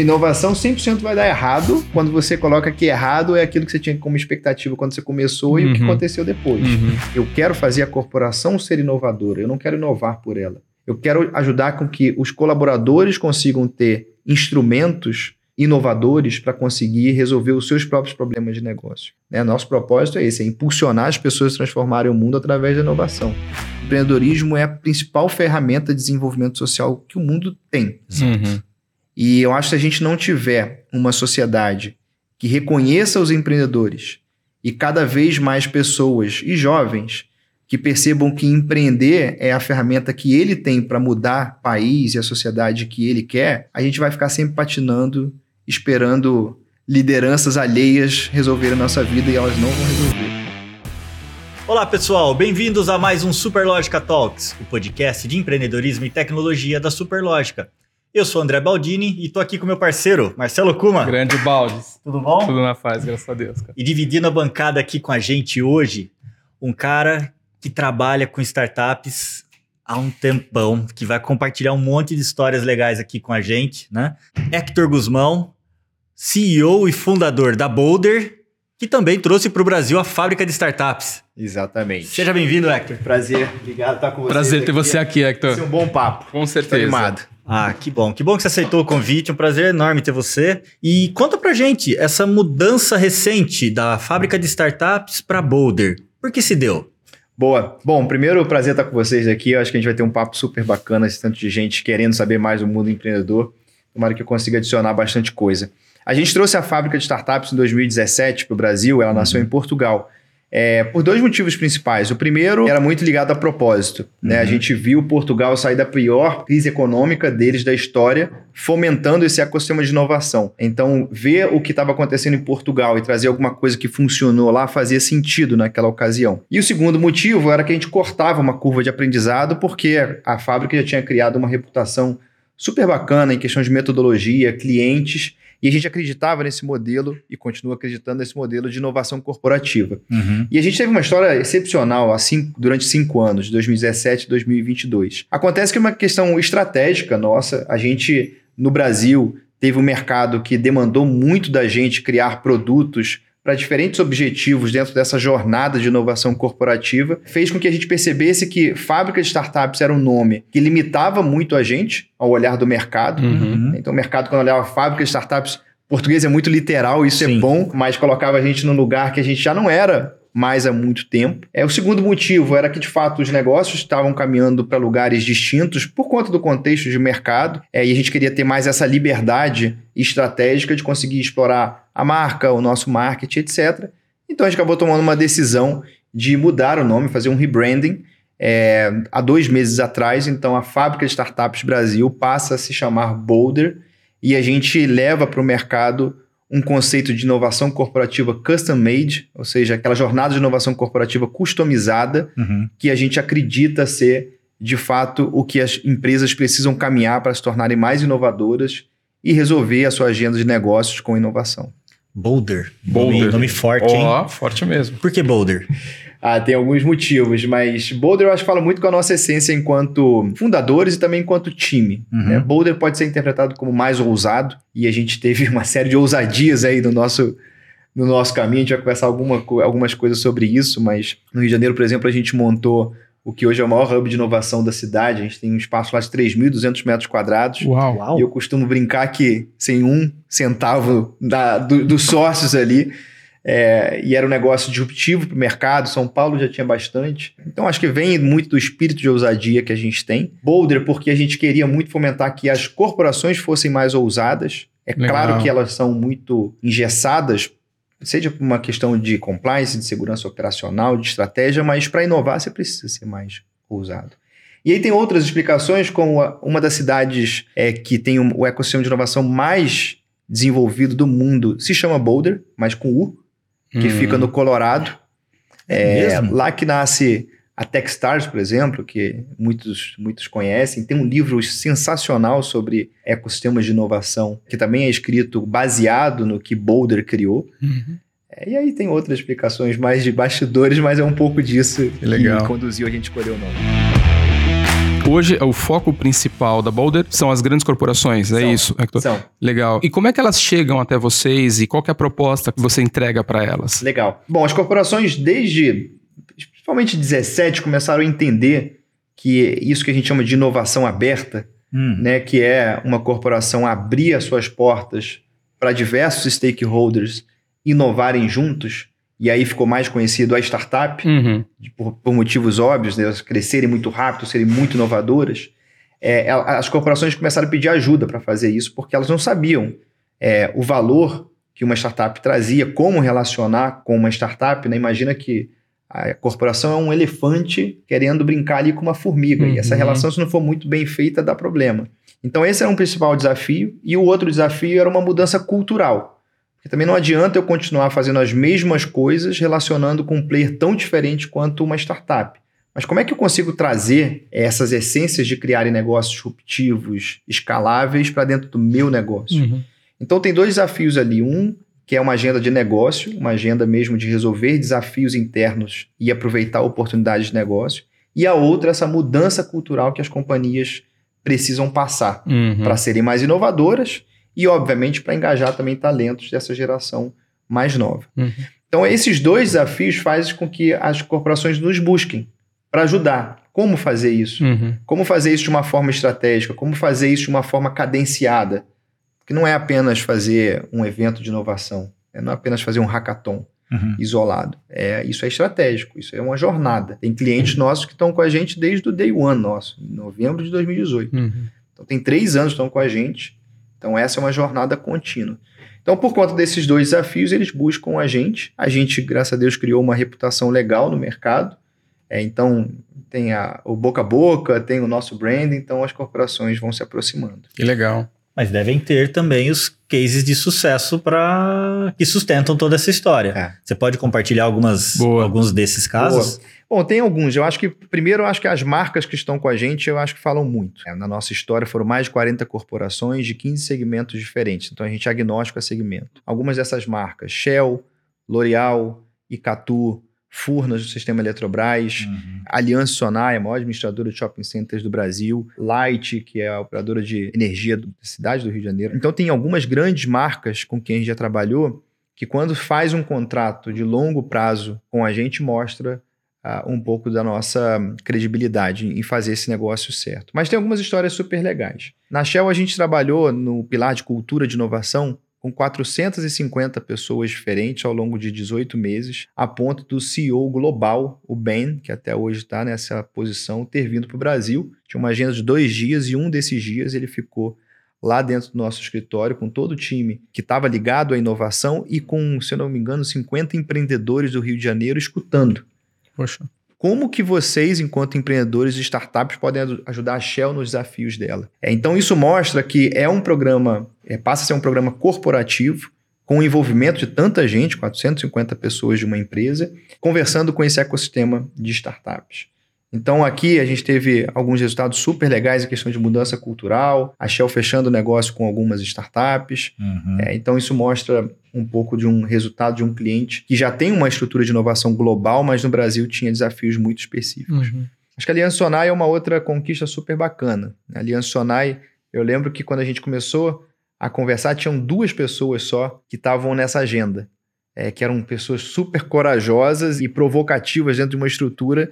Inovação 100% vai dar errado quando você coloca que errado é aquilo que você tinha como expectativa quando você começou e o que Uhum. aconteceu depois. Uhum. Eu quero fazer a corporação ser inovadora, eu não quero inovar por ela. Eu quero ajudar com que os colaboradores consigam ter instrumentos inovadores para conseguir resolver os seus próprios problemas de negócio. Né? Nosso propósito é esse, é impulsionar as pessoas a transformarem o mundo através da inovação. O empreendedorismo é a principal ferramenta de desenvolvimento social que o mundo tem. Uhum. E eu acho que se a gente não tiver uma sociedade que reconheça os empreendedores e cada vez mais pessoas e jovens que percebam que empreender é a ferramenta que ele tem para mudar país e a sociedade que ele quer, a gente vai ficar sempre patinando, esperando lideranças alheias resolverem a nossa vida e elas não vão resolver. Olá pessoal, bem-vindos a mais um Superlógica Talks, o podcast de empreendedorismo e tecnologia da Superlógica. Eu sou André Baldini e tô aqui com meu parceiro, Marcelo Kuma. Grande Baldes. Tudo bom? Tudo na paz, graças a Deus, cara. E dividindo a bancada aqui com a gente hoje, um cara que trabalha com startups há um tempão, que vai compartilhar um monte de histórias legais aqui com a gente, né? Hector Guzmão, CEO e fundador da Boulder, que também trouxe para o Brasil a fábrica de startups. Exatamente. Seja bem-vindo, Hector. Prazer, obrigado por estar com vocês. Prazer ter você aqui, Vai ser Hector. um bom papo. Com certeza. animado. Ah, que bom. Que bom que você aceitou o convite. Um prazer enorme ter você. E conta pra gente essa mudança recente da fábrica de startups para Boulder. Por que se deu? Boa. Bom, primeiro, prazer estar com vocês aqui. Eu acho que a gente vai ter um papo super bacana, esse tanto de gente querendo saber mais do mundo empreendedor. Tomara que eu consiga adicionar bastante coisa. A gente trouxe a fábrica de startups em 2017 para o Brasil, ela nasceu em Portugal. É, por dois motivos principais. O primeiro era muito ligado a propósito. Né? A Uhum. gente viu Portugal sair da pior crise econômica deles da história, fomentando esse ecossistema de inovação. Então, ver o que estava acontecendo em Portugal e trazer alguma coisa que funcionou lá fazia sentido naquela ocasião. E o segundo motivo era que a gente cortava uma curva de aprendizado, porque a fábrica já tinha criado uma reputação super bacana em questão de metodologia, clientes, e a gente acreditava nesse modelo e continua acreditando nesse modelo de inovação corporativa. E a gente teve uma história excepcional assim, durante cinco anos, de 2017 e 2022. Acontece que é uma questão estratégica nossa. A gente, no Brasil, teve um mercado que demandou muito da gente criar produtos para diferentes objetivos dentro dessa jornada de inovação corporativa, fez com que a gente percebesse que fábrica de startups era um nome que limitava muito a gente ao olhar do mercado. Uhum. Então, o mercado, quando olhava fábrica de startups, português é muito literal, isso Sim. é bom, mas colocava a gente num lugar que a gente já não era mais há muito tempo. É, o segundo motivo era que, de fato, os negócios estavam caminhando para lugares distintos por conta do contexto de mercado, é, e a gente queria ter mais essa liberdade estratégica de conseguir explorar a marca, o nosso marketing, etc. Então, a gente acabou tomando uma decisão de mudar o nome, fazer um rebranding, é, há dois meses atrás, então a Fábrica de Startups Brasil passa a se chamar Boulder e a gente leva para o mercado um conceito de inovação corporativa custom made, ou seja, aquela jornada de inovação corporativa customizada Uhum. que a gente acredita ser de fato o que as empresas precisam caminhar para se tornarem mais inovadoras e resolver a sua agenda de negócios com inovação. Boulder. Boulder. Nome, nome forte, hein? Ó, forte mesmo. Por que Boulder? Ah, tem alguns motivos, mas Boulder eu acho que fala muito com a nossa essência enquanto fundadores e também enquanto time. Uhum. né? Boulder pode ser interpretado como mais ousado e a gente teve uma série de ousadias aí no nosso, no nosso caminho. A gente vai conversar alguma, algumas coisas sobre isso, mas no Rio de Janeiro, por exemplo, a gente montou o que hoje é o maior hub de inovação da cidade. A gente tem um espaço lá de 3.200 metros quadrados. Uau. Uau. E eu costumo brincar que sem um centavo da, do- dos sócios ali, é, e era um negócio disruptivo para o mercado, São Paulo já tinha bastante. Então acho que vem muito do espírito de ousadia que a gente tem. Boulder, porque a gente queria muito fomentar que as corporações fossem mais ousadas. É Legal. claro que elas são muito engessadas, seja por uma questão de compliance, de segurança operacional, de estratégia, mas para inovar você precisa ser mais ousado. E aí tem outras explicações, como uma das cidades é, que tem um- o ecossistema de inovação mais desenvolvido do mundo se chama Boulder, mas com U, que Hum. fica no Colorado. É mesmo? lá que nasce a Techstars, por exemplo, que muitos, muitos conhecem. Tem um livro sensacional sobre ecossistemas de inovação, que também é escrito baseado no que Boulder criou. Uhum. É, e aí tem outras explicações mais de bastidores, mas é um pouco disso Que legal. que conduziu a gente escolher o nome. Hoje, o foco principal da Boulder são as grandes corporações, é São. isso? Hector? São. Legal. E como é que elas chegam até vocês e qual que é a proposta que você entrega para elas? Legal. Bom, as corporações, desde principalmente 17, começaram a entender que isso que a gente chama de inovação aberta, Hum. né, que é uma corporação abrir as suas portas para diversos stakeholders inovarem juntos, e aí ficou mais conhecido a startup, Uhum. por, por motivos óbvios, né, elas crescerem muito rápido, serem muito inovadoras, é, as corporações começaram a pedir ajuda para fazer isso, porque elas não sabiam é, o valor que uma startup trazia, como relacionar com uma startup. Né? Imagina que a corporação é um elefante querendo brincar ali com uma formiga, e essa Uhum. relação, se não for muito bem feita, dá problema. Então, esse era um principal desafio, e o outro desafio era uma mudança cultural. Porque também não adianta eu continuar fazendo as mesmas coisas relacionando com um player tão diferente quanto uma startup. Mas como é que eu consigo trazer essas essências de criarem negócios disruptivos, escaláveis para dentro do meu negócio? Uhum. Então tem dois desafios ali. Um, que é uma agenda de negócio, uma agenda mesmo de resolver desafios internos e aproveitar oportunidades de negócio. E a outra, essa mudança cultural que as companhias precisam passar Uhum. para serem mais inovadoras e, obviamente, para engajar também talentos dessa geração mais nova. Uhum. Então, esses dois desafios fazem com que as corporações nos busquem para ajudar. Como fazer isso? Uhum. Como fazer isso de uma forma estratégica? Como fazer isso de uma forma cadenciada? Que não é apenas fazer um evento de inovação, é não é apenas fazer um hackathon Uhum. isolado. É, isso é estratégico, isso é uma jornada. Tem clientes nossos que estão com a gente desde o day one nosso, em novembro de 2018. Uhum. Então tem três anos que estão com a gente. Então essa é uma jornada contínua. Então, por conta desses dois desafios, eles buscam a gente. A gente, graças a Deus, criou uma reputação legal no mercado. É, então, tem a, o boca a boca, tem o nosso brand, então as corporações vão se aproximando. Que legal. Mas devem ter também os cases de sucesso para que sustentam toda essa história. É. Você pode compartilhar algumas, Boa. alguns desses casos? Bom, tem alguns. Eu acho que, primeiro, eu acho que as marcas que estão com a gente, eu acho que falam muito. É, na nossa história foram mais de 40 corporações de 15 segmentos diferentes. Então a gente é agnóstico a segmento. Algumas dessas marcas, Shell, L'Oreal, Icatu, Furnas do sistema Eletrobras, Uhum. Aliança Sonai, a maior administradora de shopping centers do Brasil, Light, que é a operadora de energia da cidade do Rio de Janeiro. Então tem algumas grandes marcas com quem a gente já trabalhou que quando faz um contrato de longo prazo com a gente mostra ah, um pouco da nossa credibilidade em fazer esse negócio certo. Mas tem algumas histórias super legais. Na Shell a gente trabalhou no pilar de cultura de inovação com 450 pessoas diferentes ao longo de 18 meses, a ponto do CEO global, o Ben, que até hoje está nessa posição, ter vindo para o Brasil. Tinha uma agenda de dois dias e um desses dias ele ficou lá dentro do nosso escritório com todo o time que estava ligado à inovação e com, se eu não me engano, 50 empreendedores do Rio de Janeiro escutando. Poxa. Como que vocês, enquanto empreendedores e startups, podem aju- ajudar a Shell nos desafios dela? É, então, isso mostra que é um programa, é, passa a ser um programa corporativo, com o envolvimento de tanta gente, 450 pessoas de uma empresa, conversando com esse ecossistema de startups. Então, aqui a gente teve alguns resultados super legais em questão de mudança cultural, a Shell fechando o negócio com algumas startups, Uhum. é, então, isso mostra um pouco de um resultado de um cliente que já tem uma estrutura de inovação global, mas no Brasil tinha desafios muito específicos. Uhum. Acho que a Aliança Sonai é uma outra conquista super bacana. A Aliança Sonai, eu lembro que quando a gente começou a conversar, tinham duas pessoas só que estavam nessa agenda, é, que eram pessoas super corajosas e provocativas dentro de uma estrutura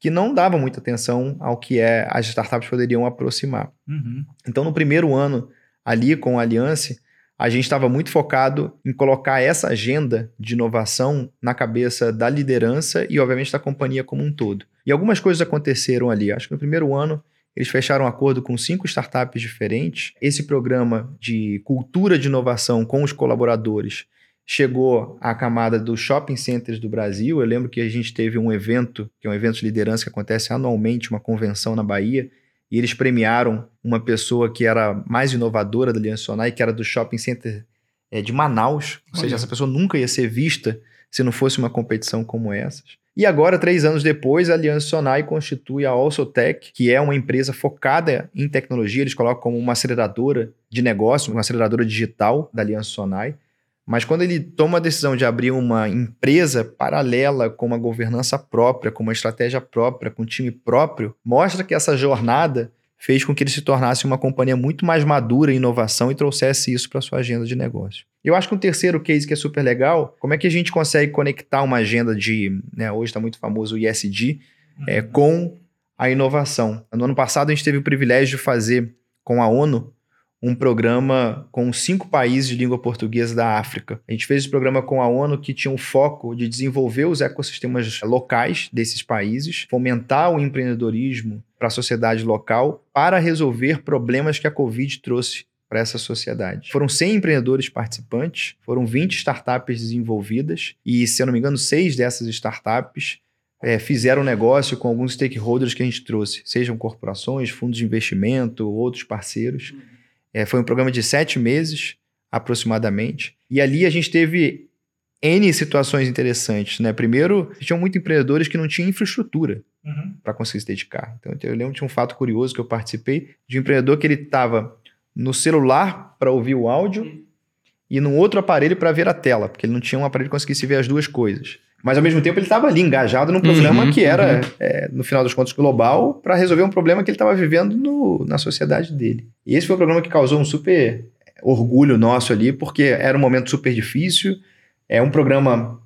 que não dava muita atenção ao que é as startups poderiam aproximar. Uhum. Então, no primeiro ano, ali com a Aliança, a gente estava muito focado em colocar essa agenda de inovação na cabeça da liderança e, obviamente, da companhia como um todo. E algumas coisas aconteceram ali. Acho que no primeiro ano, eles fecharam um acordo com cinco startups diferentes. Esse programa de cultura de inovação com os colaboradores chegou à camada dos shopping centers do Brasil. Eu lembro que a gente teve um evento, que é um evento de liderança que acontece anualmente, uma convenção na Bahia, e eles premiaram uma pessoa que era mais inovadora da Aliança Sonai, que era do shopping center eh, de Manaus. Ou Olha. seja, essa pessoa nunca ia ser vista se não fosse uma competição como essas. E agora, três anos depois, a Aliança Sonai constitui a AlsoTech, que é uma empresa focada em tecnologia. Eles colocam como uma aceleradora de negócio, uma aceleradora digital da Aliança Sonai. Mas quando ele toma a decisão de abrir uma empresa paralela com uma governança própria, com uma estratégia própria, com um time próprio, mostra que essa jornada fez com que ele se tornasse uma companhia muito mais madura em inovação e trouxesse isso para sua agenda de negócio. Eu acho que um terceiro case que é super legal, como é que a gente consegue conectar uma agenda de, né, hoje está muito famoso o ISD, uhum. é, com a inovação. No ano passado a gente teve o privilégio de fazer com a ONU um programa com cinco países de língua portuguesa da África. A gente fez esse programa com a ONU que tinha o foco de desenvolver os ecossistemas locais desses países, fomentar o empreendedorismo para a sociedade local para resolver problemas que a Covid trouxe para essa sociedade. Foram 100 empreendedores participantes, foram 20 startups desenvolvidas e, se eu não me engano, seis dessas startups é, fizeram negócio com alguns stakeholders que a gente trouxe, sejam corporações, fundos de investimento, outros parceiros. Uhum. É, foi um programa de sete meses, aproximadamente. E ali a gente teve N situações interessantes, né? Primeiro, tinham muitos empreendedores que não tinham infraestrutura uhum. para conseguir se dedicar. Então, eu lembro de um fato curioso que eu participei, de um empreendedor que ele estava no celular para ouvir o áudio uhum. e num outro aparelho para ver a tela, porque ele não tinha um aparelho que conseguisse ver as duas coisas. Mas ao mesmo tempo ele estava ali engajado num programa uhum, que era, uhum. é, no final dos contos, global, para resolver um problema que ele estava vivendo no, na sociedade dele. E esse foi um programa que causou um super orgulho nosso ali, porque era um momento super difícil. É um programa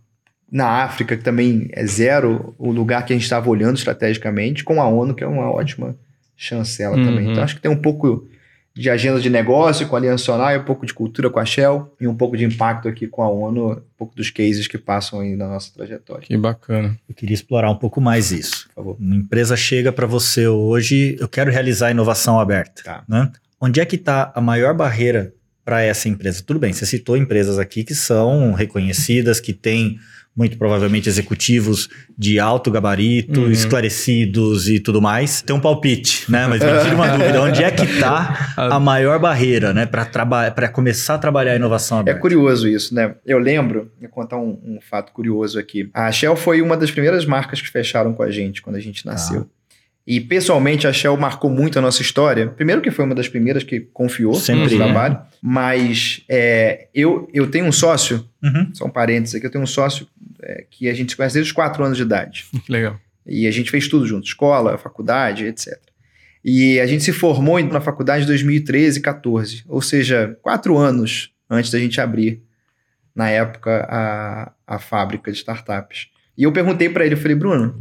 na África que também é zero o lugar que a gente estava olhando estrategicamente, com a ONU, que é uma ótima chancela uhum. também. Então acho que tem um pouco de agenda de negócio com a Aliança Sonar, um pouco de cultura com a Shell e um pouco de impacto aqui com a ONU, um pouco dos cases que passam aí na nossa trajetória. Que bacana. Eu queria explorar um pouco mais isso. Por favor. Uma empresa chega para você hoje, eu quero realizar inovação aberta. Tá. Né? Onde é que está a maior barreira para essa empresa? Tudo bem, você citou empresas aqui que são reconhecidas, que têm muito provavelmente executivos de alto gabarito, uhum. esclarecidos e tudo mais. Tem um palpite, né? Mas me tira uma dúvida, onde é que está a maior barreira, né, para começar a trabalhar a inovação aberta? É curioso isso, né? Eu lembro, vou contar um, um, fato curioso aqui. A Shell foi uma das primeiras marcas que fecharam com a gente quando a gente nasceu. Ah. E pessoalmente a Shell marcou muito a nossa história. Primeiro que foi uma das primeiras que confiou Sempre, no trabalho, mas é, eu, eu tenho um sócio, uhum. só um parênteses aqui, eu tenho um sócio é, que a gente se conhece desde os quatro anos de idade. Legal. E a gente fez tudo junto, escola, faculdade, etc. E a gente se formou na faculdade em 2013 e 14, ou seja, quatro anos antes da gente abrir, na época, a, a fábrica de startups. E eu perguntei para ele, eu falei, Bruno,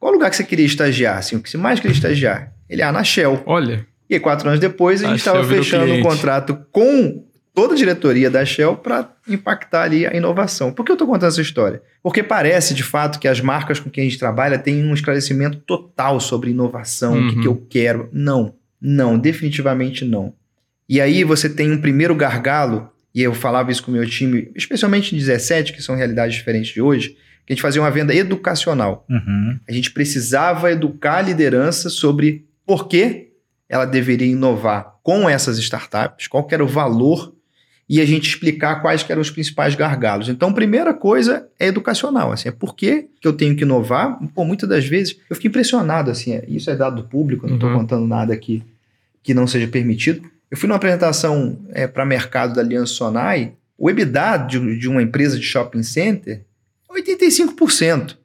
qual lugar que você queria estagiar? Assim, o que você mais queria estagiar? Ele, ah, na Shell. Olha. E aí, quatro anos depois, a, gente estava fechando um contrato com toda a diretoria da Shell para impactar ali a inovação. Por que eu estou contando essa história? Porque parece, de fato, que as marcas com quem a gente trabalha têm um esclarecimento total sobre inovação, uhum. o que, que eu uhum. quero. Não, não, definitivamente não. E aí você tem um primeiro gargalo, e eu falava isso com o meu time, especialmente em 17, que são realidades diferentes de hoje, que a gente fazia uma venda educacional. Uhum. A gente precisava educar a liderança sobre por que ela deveria inovar com essas startups, qual era o valor e a gente explicar quais eram os principais gargalos. Então, primeira coisa é educacional, assim, é por que, eu tenho que inovar. Pô, muitas das vezes eu fico impressionado, assim, é, isso é dado público, não estou uhum. contando nada aqui que não seja permitido. Eu fui numa apresentação é, para mercado da Aliança Sonai, o EBITDA de, de uma empresa de shopping center 85%,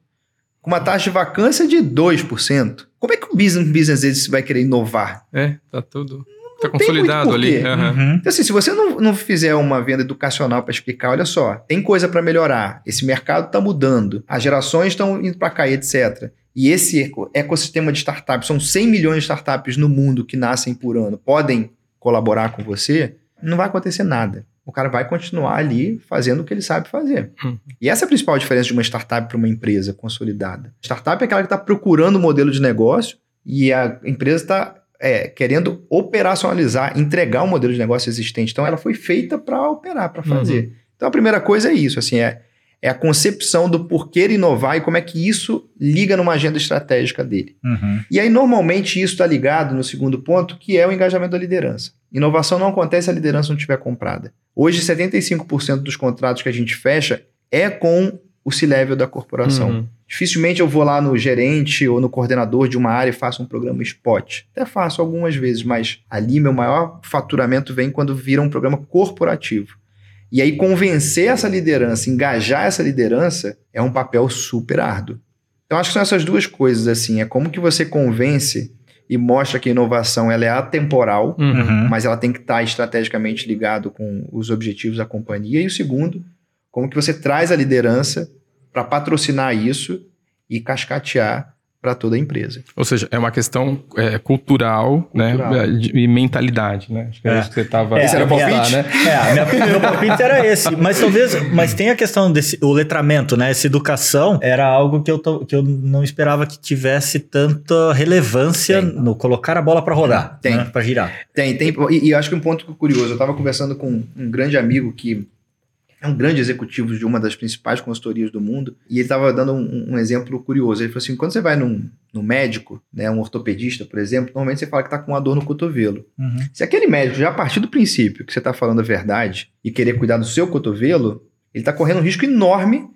com uma taxa de vacância de 2%. Como é que o business, business desse vai querer inovar? É, tá tudo. Tá consolidado ali. Uhum. Então, assim, se você não, não fizer uma venda educacional para explicar, olha só, tem coisa para melhorar, esse mercado está mudando, as gerações estão indo para cá, etc. E esse ecossistema de startups, são 100 milhões de startups no mundo que nascem por ano, podem colaborar com você, não vai acontecer nada o cara vai continuar ali fazendo o que ele sabe fazer. Hum. E essa é a principal diferença de uma startup para uma empresa consolidada. Startup é aquela que está procurando um modelo de negócio e a empresa está é, querendo operacionalizar, entregar um modelo de negócio existente. Então, ela foi feita para operar, para fazer. Uhum. Então, a primeira coisa é isso, assim, é, é a concepção do porquê inovar e como é que isso liga numa agenda estratégica dele. Uhum. E aí, normalmente, isso está ligado no segundo ponto, que é o engajamento da liderança. Inovação não acontece se a liderança não estiver comprada. Hoje, 75% dos contratos que a gente fecha é com o C-level da corporação. Uhum. Dificilmente eu vou lá no gerente ou no coordenador de uma área e faço um programa spot. Até faço algumas vezes, mas ali meu maior faturamento vem quando vira um programa corporativo. E aí convencer essa liderança, engajar essa liderança é um papel super árduo. Então acho que são essas duas coisas assim, é como que você convence e mostra que a inovação ela é atemporal, Uhum. mas ela tem que estar estrategicamente ligado com os objetivos da companhia. E o segundo, como que você traz a liderança para patrocinar isso e cascatear para toda a empresa. Ou seja, é uma questão é, cultural, Cultural. né? de- E mentalidade, né? Acho que é, É. isso que você estava. É, Esse era o palpite? né? É, minha, meu palpite era esse. Mas talvez. Mas tem a questão desse. O letramento, né? Essa educação era algo que eu, tô- que eu não esperava que tivesse tanta relevância Tem. no colocar a bola para rodar. Tem. Né, para girar. Tem, tem. E, e eu acho que um ponto curioso, eu estava conversando com um grande amigo que é um grande executivo de uma das principais consultorias do mundo, e ele estava dando um, um exemplo curioso. Ele falou assim: quando você vai num, num médico, né, um ortopedista, por exemplo, normalmente você fala que está com uma dor no cotovelo. Uhum. Se aquele médico já partir do princípio que você está falando a verdade e querer cuidar do seu cotovelo, ele está correndo um risco enorme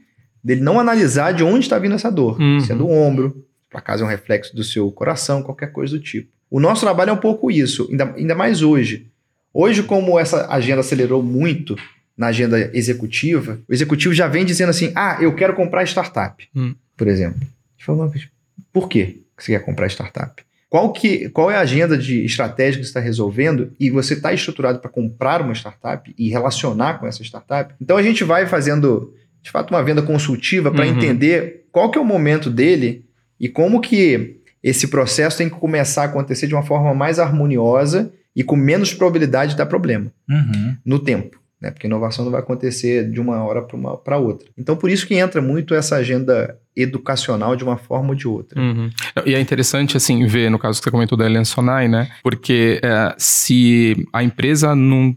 dele não analisar de onde está vindo essa dor. Uhum. Se é do ombro, por acaso é um reflexo do seu coração, qualquer coisa do tipo. O nosso trabalho é um pouco isso, ainda, ainda mais hoje. Hoje, como essa agenda acelerou muito na agenda executiva, o executivo já vem dizendo assim: ah, eu quero comprar startup, Hum. por exemplo. Fala, mas por quê que você quer comprar startup? Qual, que, qual é a agenda de estratégia que você está resolvendo e você está estruturado para comprar uma startup e relacionar com essa startup? Então a gente vai fazendo, de fato, uma venda consultiva para Uhum. entender qual que é o momento dele e como que esse processo tem que começar a acontecer de uma forma mais harmoniosa e com menos probabilidade de dar problema Uhum. no tempo. Né? Porque inovação não vai acontecer de uma hora para outra. Então, por isso que entra muito essa agenda educacional de uma forma ou de outra. Uhum. E é interessante, assim, ver, no caso que você comentou da Helen Sonai, né? Porque é, se a empresa num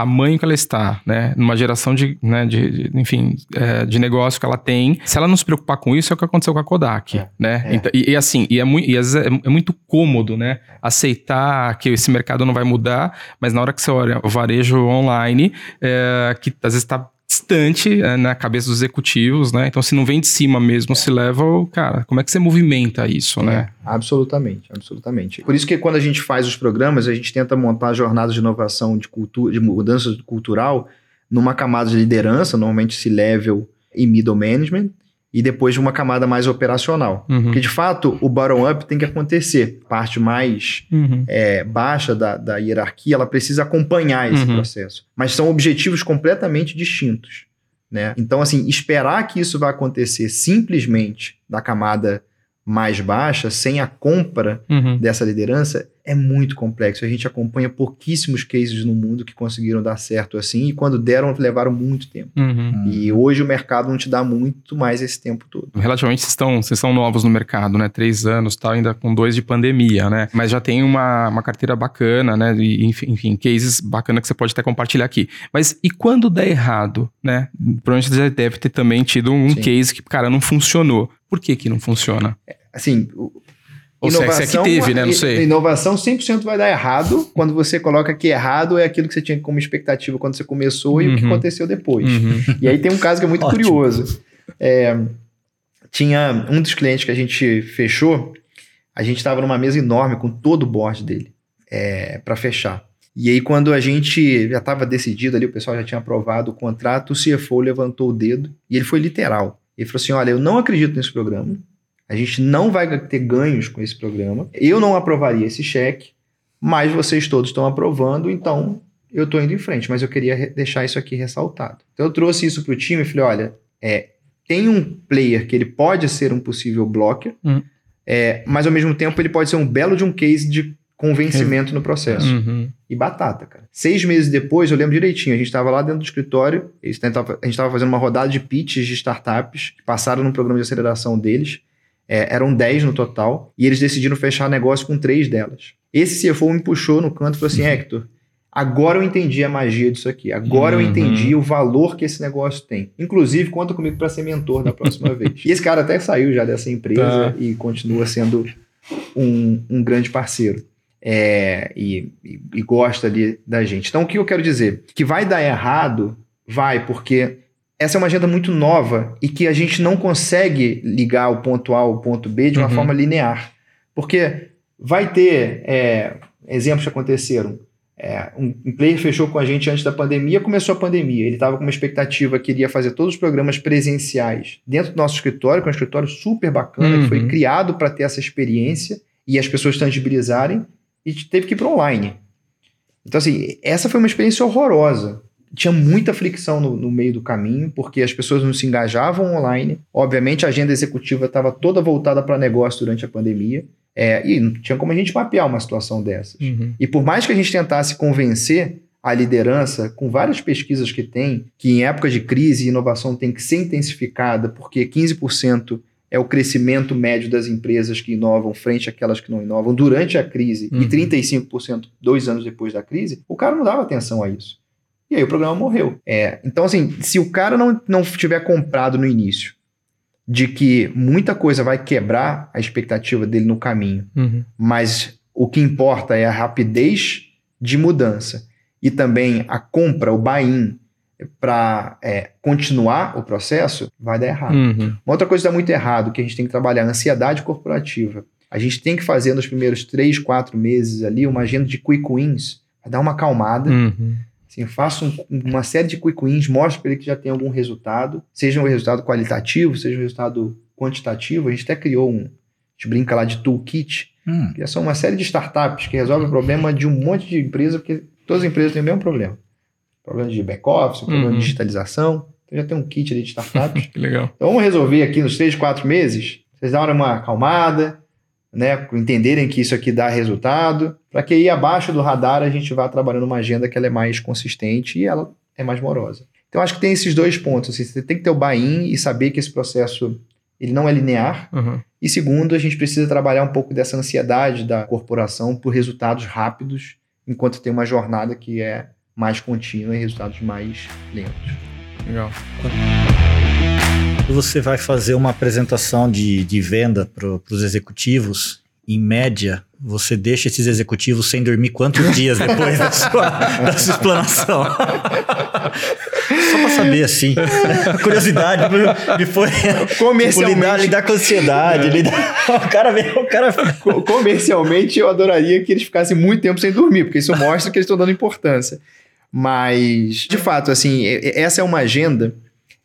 tamanho que ela está, né? Numa geração de, né, de, de- enfim, é, de negócio que ela tem, se ela não se preocupar com isso, é o que aconteceu com a Kodak, É, né? é. Então, e, e assim, e, é muito, e às vezes é, é muito cômodo, né? Aceitar que esse mercado não vai mudar, mas na hora que você olha o varejo online, é, que às vezes está distante é, na cabeça dos executivos, né? Então, se não vem de cima mesmo, se leva, cara, como é que você movimenta isso, né? É, absolutamente, absolutamente. Por isso que quando a gente faz os programas, a gente tenta montar jornadas de inovação, de cultura, de mudança cultural, numa camada de liderança, normalmente esse level e middle management, e depois uma camada mais operacional. Uhum. Porque de fato o bottom-up tem que acontecer. Parte mais Uhum. é, baixa da, da hierarquia, ela precisa acompanhar esse Uhum. processo. Mas são objetivos completamente distintos. Né? Então, assim, esperar que isso vai acontecer simplesmente da camada mais baixa, sem a compra Uhum. dessa liderança, é muito complexo. A gente acompanha pouquíssimos cases no mundo que conseguiram dar certo assim, e quando deram, levaram muito tempo. Uhum. E hoje o mercado não te dá muito mais esse tempo todo. Relativamente vocês estão, vocês estão novos no mercado, né? Três anos, tal, ainda com dois de pandemia, né? Mas já tem uma, uma carteira bacana, né? E, enfim, enfim, cases bacana que você pode até compartilhar aqui. Mas e quando der errado, né? Provavelmente você já deve ter também tido um Sim. case que, cara, não funcionou. Por que que não funciona? Assim, o- Ou é- se é que teve, né? Não sei. Inovação 100% vai dar errado quando você coloca que errado é aquilo que você tinha como expectativa quando você começou e o que Uhum. aconteceu depois. Uhum. E aí tem um caso que é muito Ótimo. curioso. É, tinha um dos clientes que a gente fechou, a gente estava numa mesa enorme com todo o board dele para fechar. E aí, quando a gente já estava decidido ali, o pessoal já tinha aprovado o contrato, o CFO levantou o dedo e ele foi literal. Ele falou assim: Olha, eu não acredito nesse programa, a gente não vai ter ganhos com esse programa, eu não aprovaria esse cheque, mas vocês todos estão aprovando, então eu estou indo em frente, mas eu queria deixar isso aqui ressaltado. Então eu trouxe isso para o time e falei, olha, é, tem um player que ele pode ser um possível blocker, Hum. é, mas ao mesmo tempo ele pode ser um belo de um case de convencimento no processo. Uhum. E batata, cara. Seis meses depois, eu lembro direitinho, a gente estava lá dentro do escritório, a gente estava fazendo uma rodada de pitches de startups, que passaram no programa de aceleração deles, é, eram 10 no total, e eles decidiram fechar negócio com três delas. Esse CFO me puxou no canto e falou assim, Hector, agora eu entendi a magia disso aqui, agora eu Uhum. entendi o valor que esse negócio tem. Inclusive, conta comigo para ser mentor da próxima vez. E esse cara até saiu já dessa empresa Tá. e continua sendo um, um grande parceiro é, e, e- e gosta ali da gente. Então, o que eu quero dizer? Que vai dar errado, vai, porque essa é uma agenda muito nova e que a gente não consegue ligar o ponto A ao ponto B de uma Uhum. forma linear. Porque vai ter é, exemplos que aconteceram. É, um, um player fechou com a gente antes da pandemia, começou a pandemia. Ele estava com uma expectativa que iria fazer todos os programas presenciais dentro do nosso escritório, que é um escritório super bacana, Uhum. que foi criado para ter essa experiência e as pessoas tangibilizarem, e teve que ir para online. Então, assim, essa foi uma experiência horrorosa. Tinha muita fricção no, no meio do caminho, porque as pessoas não se engajavam online. Obviamente, a agenda executiva estava toda voltada para negócio durante a pandemia. É, e não tinha como a gente mapear uma situação dessas. Uhum. E por mais que a gente tentasse convencer a liderança, com várias pesquisas que tem, que em época de crise, inovação tem que ser intensificada, porque 15% é o crescimento médio das empresas que inovam frente àquelas que não inovam durante a crise Uhum. e 35% dois anos depois da crise, o cara não dava atenção a isso. E aí o programa morreu. É, então, assim, se o cara não, não tiver comprado no início de que muita coisa vai quebrar a expectativa dele no caminho, Uhum. mas o que importa é a rapidez de mudança e também a compra, o buy-in para continuar o processo, vai dar errado. Uhum. Uma outra coisa que dá muito errado, que a gente tem que trabalhar, a ansiedade corporativa. A gente tem que fazer nos primeiros três, quatro meses ali uma agenda de quick wins, para dar uma acalmada. Uhum. Assim, faça um- uma série de quick wins, mostre para ele que já tem algum resultado, seja um resultado qualitativo, seja um resultado quantitativo. A gente até criou um, a gente brinca lá de toolkit, Hum, que são uma série de startups que resolvem o problema de um monte de empresa, porque todas as empresas têm o mesmo problema. Problema de back-office, problema Uhum. de digitalização. Então já tem um kit ali de startups. Que legal. Então vamos resolver aqui nos três, quatro meses. Vocês darem uma acalmada, né? Entenderem que isso aqui dá resultado, para que aí abaixo do radar a gente vá trabalhando uma agenda que ela é mais consistente e ela é mais morosa. Então acho que tem esses dois pontos. Assim, você tem que ter o buy-in e saber que esse processo ele não é linear. Uhum. E segundo, a gente precisa trabalhar um pouco dessa ansiedade da corporação por resultados rápidos, enquanto tem uma jornada que é mais contínua e resultados mais lentos. Legal. Quando você vai fazer uma apresentação de, de venda para os executivos, em média, você deixa esses executivos sem dormir quantos dias depois da sua, da sua explanação? Só para saber, assim. Curiosidade, me foi. Tipo, Comercialmente, lidar, lidar com ansiedade, lidar. O cara o cara. Co- Comercialmente, eu adoraria que eles ficassem muito tempo sem dormir, porque isso mostra que eles estão dando importância. Mas, de fato, assim, essa é uma agenda.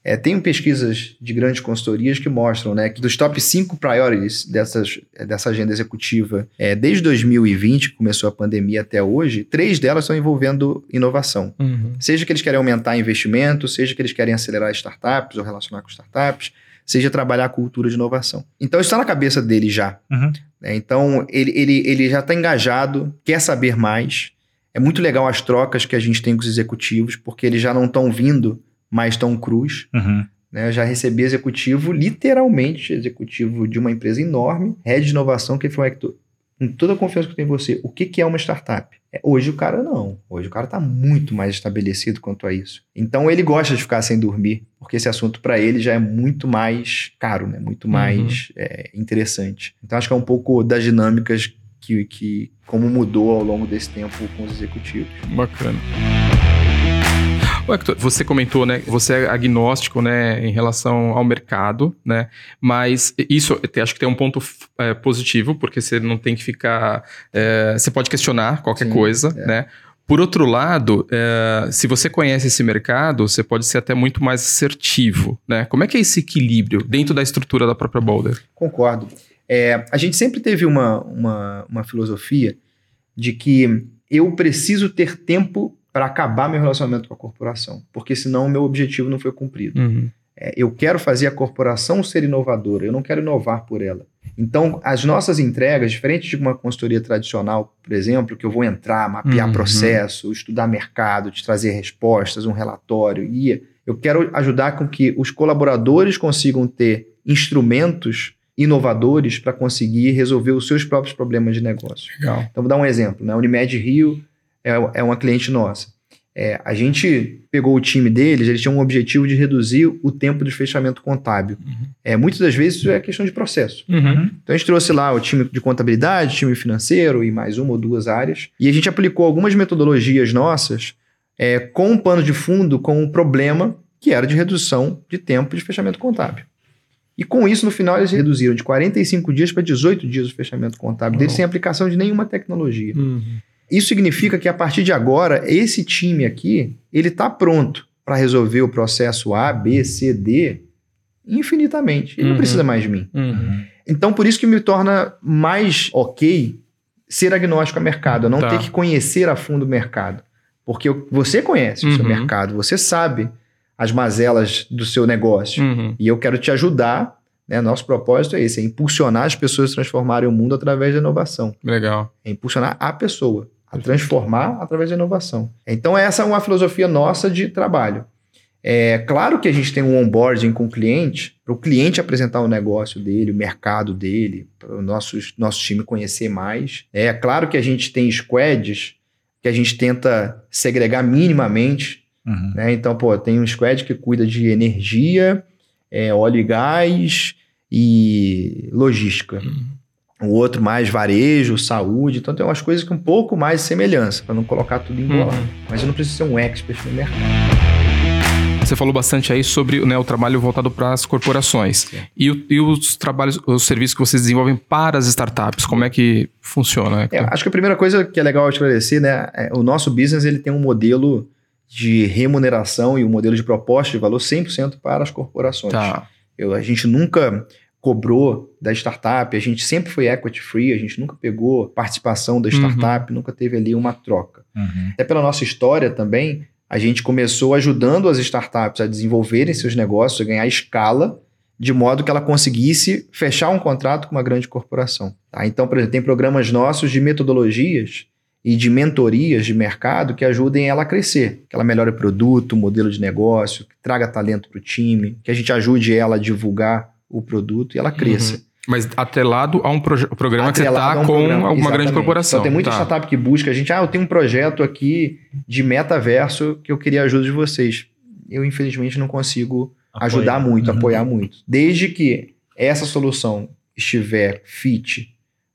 É, tem pesquisas de grandes consultorias que mostram né, que dos top 5 priorities dessas, dessa agenda executiva, é, desde 2020, que começou a pandemia até hoje, três delas estão envolvendo inovação. Uhum. Seja que eles querem aumentar investimento, seja que eles querem acelerar startups ou relacionar com startups, seja trabalhar a cultura de inovação. Então, isso está na cabeça dele já. Uhum. né? Então, ele, ele, ele já está engajado, quer saber mais. É muito legal as trocas que a gente tem com os executivos, porque eles já não estão vindo mais tão cruz. Uhum. Né? Eu já recebi executivo, literalmente, executivo de uma empresa enorme, head de inovação, que falou, Hector, com toda a confiança que eu tenho em você, o que, que é uma startup? É, Hoje o cara não. Hoje o cara está muito mais estabelecido quanto a isso. Então ele gosta de ficar sem dormir, porque esse assunto para ele já é muito mais caro, né? muito mais é, interessante. Então acho que é um pouco das dinâmicas que, que como mudou ao longo desse tempo com os executivos. Bacana. Ô, Hector, você comentou, né? Você é agnóstico, né, em relação ao mercado, né? Mas isso, acho que tem um ponto é, positivo, porque você não tem que ficar. é, você pode questionar qualquer Sim, coisa, é. né? Por outro lado, é, se você conhece esse mercado, você pode ser até muito mais assertivo, né? Como é que é esse equilíbrio dentro da estrutura da própria Boulder? Concordo. É, a gente sempre teve uma, uma, uma filosofia de que eu preciso ter tempo para acabar meu relacionamento com a corporação, porque senão o meu objetivo não foi cumprido. Uhum. É, eu quero fazer a corporação ser inovadora, eu não quero inovar por ela. Então, as nossas entregas, diferente de uma consultoria tradicional, por exemplo, que eu vou entrar, mapear Uhum. processo, estudar mercado, te trazer respostas, um relatório, guia, eu quero ajudar com que os colaboradores consigam ter instrumentos inovadores para conseguir resolver os seus próprios problemas de negócio. Legal. Então, vou dar um exemplo. Né? Unimed Rio é, é uma cliente nossa. É, a gente pegou o time deles, eles tinham um objetivo de reduzir o tempo de fechamento contábil. É, muitas das vezes isso é questão de processo. Uhum. Então a gente trouxe lá o time de contabilidade, time financeiro e mais uma ou duas áreas. E a gente aplicou algumas metodologias nossas é, com um pano de fundo com um problema que era de redução de tempo de fechamento contábil. E com isso, no final, eles reduziram de 45 dias para 18 dias o fechamento contábil deles sem aplicação de nenhuma tecnologia. Uhum. Isso significa que a partir de agora, esse time aqui, ele está pronto para resolver o processo A, B, C, D infinitamente. Ele Uhum. não precisa mais de mim. Uhum. Então, por isso que me torna mais ok ser agnóstico a mercado, não Tá. ter que conhecer a fundo o mercado. Porque você conhece o seu Uhum. mercado, você sabe as mazelas do seu negócio. Uhum. E eu quero te ajudar. Né? Nosso propósito é esse: é impulsionar as pessoas a transformarem o mundo através da inovação. Legal. É impulsionar a pessoa a transformar através da inovação. Então, essa é uma filosofia nossa de trabalho. É claro que a gente tem um onboarding com o cliente, para o cliente apresentar o negócio dele, o mercado dele, para o nosso, nosso time conhecer mais. É claro que a gente tem squads que a gente tenta segregar minimamente Uhum. né? Então, pô, tem um squad que cuida de energia, é, óleo e gás e logística. O outro mais varejo, saúde. Então, tem umas coisas com um pouco mais de semelhança, para não colocar tudo embolado. Uhum. Mas eu não preciso ser um expert no mercado. Você falou bastante aí sobre né, o trabalho voltado para as corporações. E, o- e os trabalhos, os serviços que vocês desenvolvem para as startups, como é que funciona? É, acho que a primeira coisa que é legal esclarecer, né? é, o nosso business ele tem um modelo de remuneração e um modelo de proposta de valor 100% para as corporações. Tá. Eu- a gente nunca cobrou da startup, a gente sempre foi equity free, a gente nunca pegou participação da startup, nunca teve ali uma troca. Uhum. Até pela nossa história também, a gente começou ajudando as startups a desenvolverem seus negócios, a ganhar escala, de modo que ela conseguisse fechar um contrato com uma grande corporação. tá? Então, por exemplo, tem programas nossos de metodologias e de mentorias de mercado que ajudem ela a crescer, que ela melhore o produto, o modelo de negócio, que traga talento para o time, que a gente ajude ela a divulgar o produto e ela cresça. Mas atrelado a um proje- programa que você Atrelado está um com programa, alguma grande exatamente. corporação. Então, tem muita Tá. startup que busca a gente. Ah, eu tenho um projeto aqui de metaverso que eu queria a ajuda de vocês. Eu, infelizmente, não consigo ajudar Apoiar. muito, Uhum. apoiar muito. Desde que essa solução estiver fit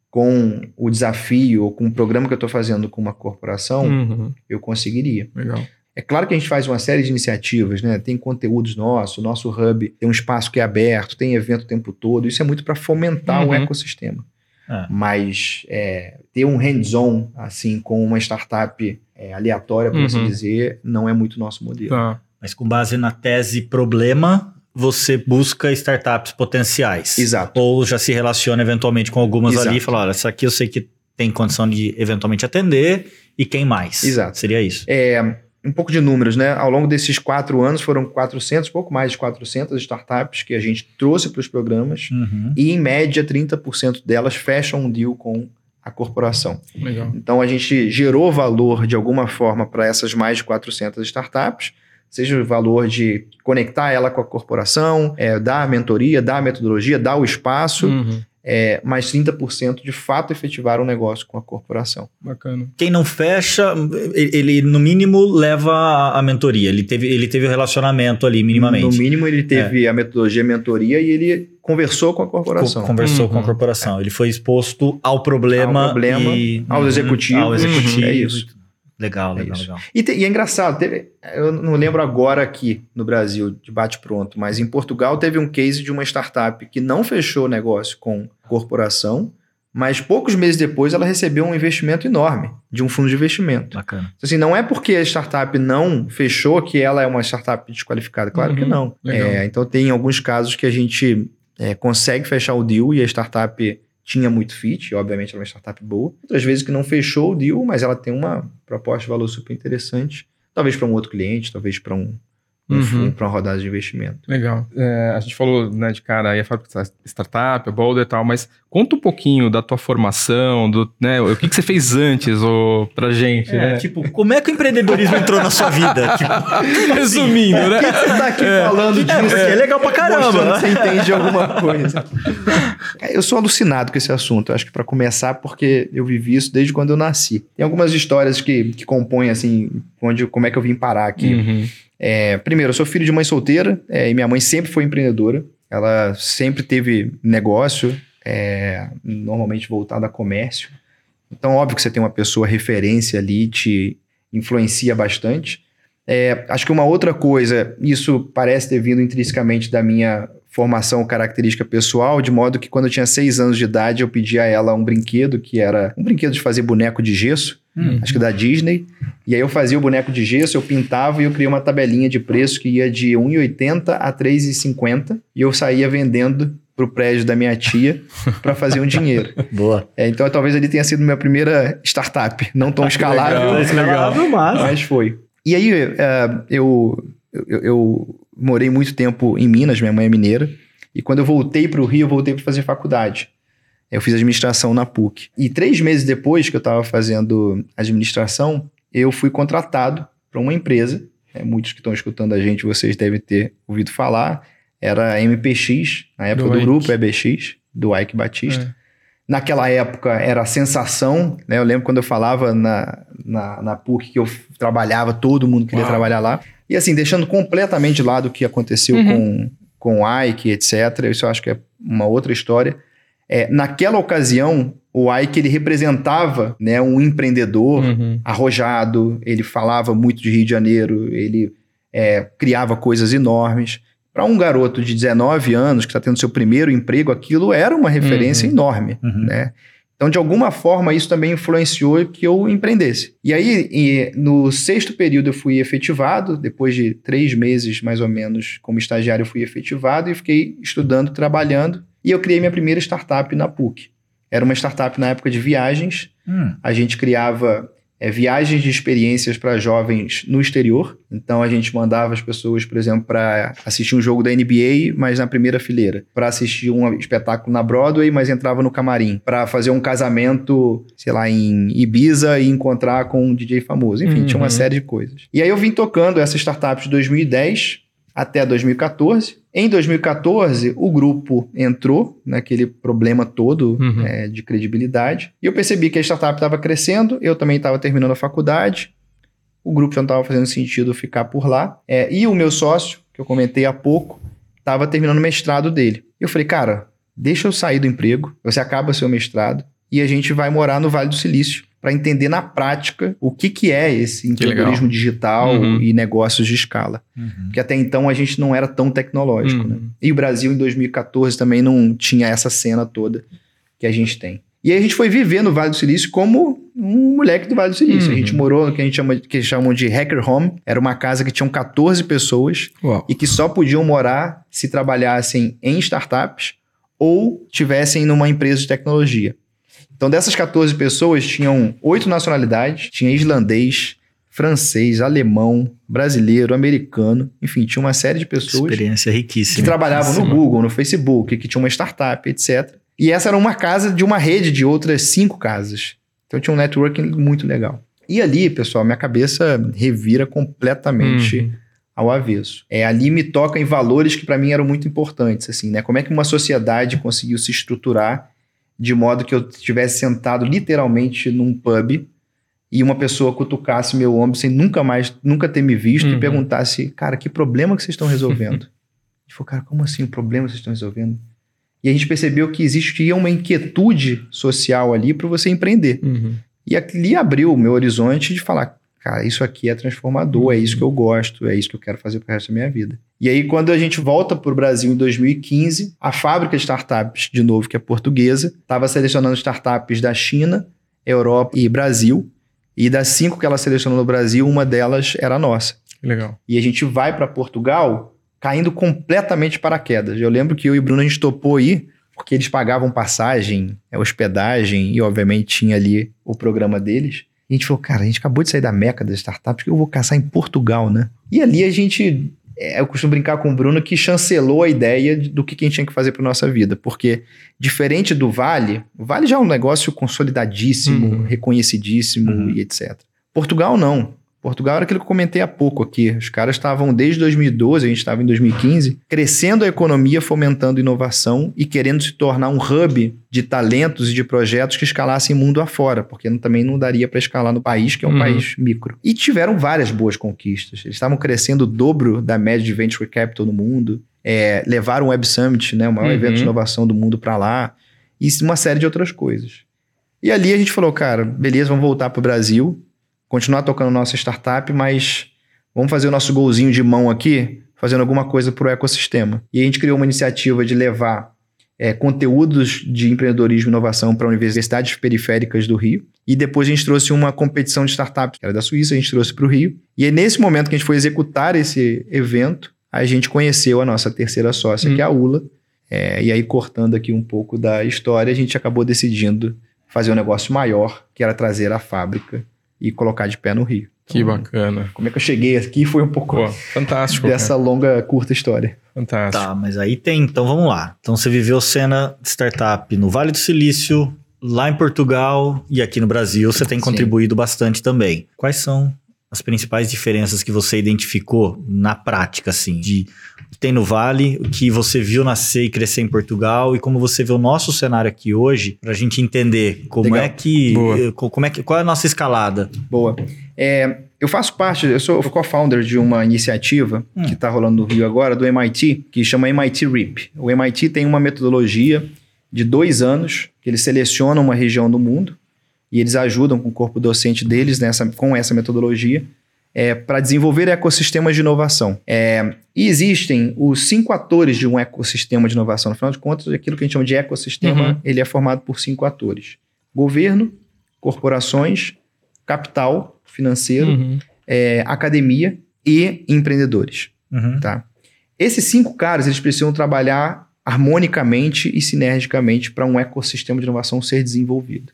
com o desafio ou com o programa que eu estou fazendo com uma corporação, Uhum. eu conseguiria. Legal. É claro que a gente faz uma série de iniciativas, né? Tem conteúdos nossos, o nosso hub tem um espaço que é aberto, tem evento o tempo todo. Isso é muito para fomentar o Uhum. ecossistema. É. Mas é, ter um hands-on, assim, com uma startup é, aleatória, por assim Uhum. dizer, não é muito nosso modelo. Tá. Mas com base na tese problema, você busca startups potenciais. Exato. Ou já se relaciona eventualmente com algumas Exato. ali e fala: olha, essa aqui eu sei que tem condição de eventualmente atender, e quem mais? Exato. Seria isso. É, um pouco de números, né? Ao longo desses quatro anos foram 400, pouco mais de 400 startups que a gente trouxe para os programas Uhum. e, em média, 30% delas fecham um deal com a corporação. Legal. Então, a gente gerou valor de alguma forma para essas mais de 400 startups, seja o valor de conectar ela com a corporação, é, dar a mentoria, dar a metodologia, dar o espaço, Uhum. É, mas 30% de fato efetivaram um negócio com a corporação. Bacana. Quem não fecha, ele, ele, no mínimo leva a, a mentoria. Ele teve, ele teve o relacionamento ali, minimamente. No mínimo, ele teve a metodologia, a mentoria e ele conversou com a corporação. Co- Conversou Uhum. com a corporação. Ele foi exposto ao problema, Ao problema, e, aos Uhum. executivos. Ao executivo. É isso. Legal, É legal, isso. legal. E, te- e é engraçado, teve, eu não lembro agora aqui no Brasil, de bate-pronto, mas em Portugal teve um case de uma startup que não fechou negócio com corporação, mas poucos meses depois ela recebeu um investimento enorme de um fundo de investimento. Bacana. Então, assim, não é porque a startup não fechou que ela é uma startup desqualificada. Claro que Uhum, não. legal. É, então tem alguns casos que a gente é, consegue fechar o deal e a startup tinha muito fit, e obviamente ela é uma startup boa. Outras vezes que não fechou o deal, mas ela tem uma proposta de valor super interessante. Talvez para um outro cliente, talvez para um, um Uhum. fundo, para uma rodada de investimento. Legal. É, a gente falou, né, de cara aí a de startup, a Boulder e tal, mas conta um pouquinho da tua formação, do, né, o que, que você fez antes ô, pra gente, É, né? tipo, como é que o empreendedorismo entrou na sua vida? Tipo, Resumindo, né? Você tá aqui falando disso. é, é legal pra caramba. que você entende de alguma coisa. Eu sou alucinado com esse assunto. Eu acho que para começar, porque eu vivi isso desde quando eu nasci. Tem algumas histórias que, que compõem, assim, onde, como é que eu vim parar aqui. Uhum. É, primeiro, eu sou filho de mãe solteira é, e minha mãe sempre foi empreendedora. Ela sempre teve negócio, é, normalmente voltado a comércio. Então, óbvio que você tem uma pessoa referência ali, te influencia bastante. É, acho que uma outra coisa, isso parece ter vindo intrinsecamente da minha formação característica pessoal, de modo que quando eu tinha seis anos de idade, eu pedi a ela um brinquedo, que era um brinquedo de fazer boneco de gesso, Hum. acho que da Disney. E aí eu fazia o boneco de gesso, eu pintava e eu criei uma tabelinha de preço que ia de 1,80 a 3,50 e eu saía vendendo pro prédio da minha tia para fazer um dinheiro. Boa. É, então talvez ali tenha sido minha primeira startup, não tão escalável, legal. Escalável, mas... mas foi. E aí é, eu, eu, eu morei muito tempo em Minas, minha mãe é mineira, e quando eu voltei para o Rio, eu voltei para fazer faculdade. Eu fiz administração na PUC. E três meses depois que eu estava fazendo administração, eu fui contratado para uma empresa. É, muitos que estão escutando a gente, vocês devem ter ouvido falar. Era a MPX, na época Do do, grupo EBX, do Ike Batista. É. Naquela época era a sensação, né? Eu lembro quando eu falava na, na, na PUC que eu trabalhava, todo mundo queria Uau. trabalhar lá. E assim, deixando completamente de lado o que aconteceu Uhum. com, com o Ike, etc. Isso eu acho que é uma outra história. É, naquela ocasião, o Ike ele representava né, um empreendedor Uhum. arrojado, ele falava muito de Rio de Janeiro, ele é, criava coisas enormes. Para um garoto de 19 anos que está tendo seu primeiro emprego, aquilo era uma referência Uhum. enorme, Uhum. né? Então, de alguma forma, isso também influenciou que eu empreendesse. E aí, no sexto período, eu fui efetivado. Depois de três meses, mais ou menos, como estagiário, eu fui efetivado e fiquei estudando, trabalhando. E eu criei minha primeira startup na PUC. Era uma startup na época de viagens. Hum, A gente criava é, viagens de experiências para jovens no exterior. Então a gente mandava as pessoas, por exemplo, para assistir um jogo da NBA, mas na primeira fileira. Para assistir um espetáculo na Broadway, mas entrava no camarim. Para fazer um casamento, sei lá, em Ibiza e encontrar com um DJ famoso. Enfim, Uhum. tinha uma série de coisas. E aí eu vim tocando essa startup de 2010 até 2014. Em 2014, o grupo entrou naquele problema todo Uhum. é, de credibilidade. E eu percebi que a startup estava crescendo, eu também estava terminando a faculdade, o grupo já não estava fazendo sentido ficar por lá. É, e o meu sócio, que eu comentei há pouco, estava terminando o mestrado dele. Eu falei, cara, deixa eu sair do emprego, você acaba seu mestrado e a gente vai morar no Vale do Silício para entender na prática o que, que é esse empreendedorismo digital Uhum. e negócios de escala. uhum. Porque até então a gente não era tão tecnológico, Uhum. né? E o Brasil em 2014 também não tinha essa cena toda que a gente tem. E aí a gente foi viver no Vale do Silício como um moleque do Vale do Silício. Uhum. A gente morou no que a gente chama, que chamam de hacker home. Era uma casa que tinham 14 pessoas Uau. e que só podiam morar se trabalhassem em startups ou tivessem numa empresa de tecnologia. Então, dessas 14 pessoas, tinham oito nacionalidades: tinha islandês, francês, alemão, brasileiro, americano, enfim, tinha uma série de pessoas Experiência que riquíssima. trabalhavam no. Google, no Facebook, que tinha uma startup, etc. E essa era uma casa de uma rede de outras cinco casas. Então tinha um networking muito legal. E ali, pessoal, minha cabeça revira completamente Uhum. ao avesso. É, ali me toca em valores que para mim eram muito importantes, assim, né? Como é que uma sociedade conseguiu se estruturar de modo que eu estivesse sentado literalmente num pub e uma pessoa cutucasse meu ombro sem nunca mais, nunca ter me visto Uhum. e perguntasse, cara, que problema que vocês estão resolvendo? a gente falou, cara, como assim o problema que vocês estão resolvendo? E a gente percebeu que existia uma inquietude social ali para você empreender. Uhum. E ali abriu o meu horizonte de falar, cara, isso aqui é transformador, é isso que eu gosto, é isso que eu quero fazer pro resto da minha vida. E aí, quando a gente volta para o Brasil em 2015, a fábrica de startups, de novo, que é portuguesa, estava selecionando startups da China, Europa e Brasil. E das cinco que ela selecionou no Brasil, uma delas era a nossa. Legal. E a gente vai para Portugal caindo completamente de paraquedas. Eu lembro que eu e o Bruno a gente topou ir porque eles pagavam passagem, é, hospedagem e obviamente tinha ali o programa deles. E a gente falou, cara, a gente acabou de sair da meca das startups, que eu vou caçar em Portugal, né? E ali a gente, é, eu costumo brincar com o Bruno que chancelou a ideia de- do que que a gente tinha que fazer para nossa vida, porque diferente do Vale, o Vale já é um negócio consolidadíssimo, Uhum. reconhecidíssimo Uhum. e etc. Portugal não. Portugal era aquilo que eu comentei há pouco aqui. Os caras estavam desde 2012, a gente estava em 2015, crescendo a economia, fomentando inovação e querendo se tornar um hub de talentos e de projetos que escalassem mundo afora, porque também não daria para escalar no país, que é um Uhum. país micro. E tiveram várias boas conquistas. Eles estavam crescendo o dobro da média de venture capital no mundo, é, levaram o Web Summit, né, o maior Uhum. evento de inovação do mundo, para lá, e uma série de outras coisas. E ali a gente falou, cara, beleza, vamos voltar para o Brasil, continuar tocando nossa startup, mas vamos fazer o nosso golzinho de mão aqui, fazendo alguma coisa para o ecossistema. E a gente criou uma iniciativa de levar é, conteúdos de empreendedorismo e inovação para universidades periféricas do Rio. E depois a gente trouxe uma competição de startups, que era da Suíça, a gente trouxe para o Rio. E é nesse momento que a gente foi executar esse evento, a gente conheceu a nossa terceira sócia, hum. que é a ULA. É, e aí, cortando aqui um pouco da história, a gente acabou decidindo fazer um negócio maior, que era trazer a fábrica e colocar de pé no Rio. Que então, bacana. Como é que eu cheguei aqui foi um pouco Pô, fantástico, dessa cara. longa, curta história. Fantástico. Tá, mas aí tem, então vamos lá. Então você viveu cena de startup no Vale do Silício, lá em Portugal e aqui no Brasil, você tem contribuído Sim. bastante também. Quais são as principais diferenças que você identificou na prática, assim, de tem no Vale, o que você viu nascer e crescer em Portugal e como você vê o nosso cenário aqui hoje, para a gente entender como Legal. é que, Boa. como é que, qual é a nossa escalada. Boa. É, eu faço parte, eu sou co-founder de uma iniciativa hum. que está rolando no Rio agora, do MIT, que chama MIT RIP. O MIT tem uma metodologia de dois anos, que eles selecionam uma região do mundo e eles ajudam com o corpo docente deles nessa, com essa metodologia é, para desenvolver ecossistemas de inovação. É, e existem os cinco atores de um ecossistema de inovação. No final de contas, aquilo que a gente chama de ecossistema, uhum. ele é formado por cinco atores. Governo, corporações, capital financeiro, uhum. é, academia e empreendedores. Uhum. Tá? Esses cinco caras, eles precisam trabalhar harmonicamente e sinergicamente para um ecossistema de inovação ser desenvolvido.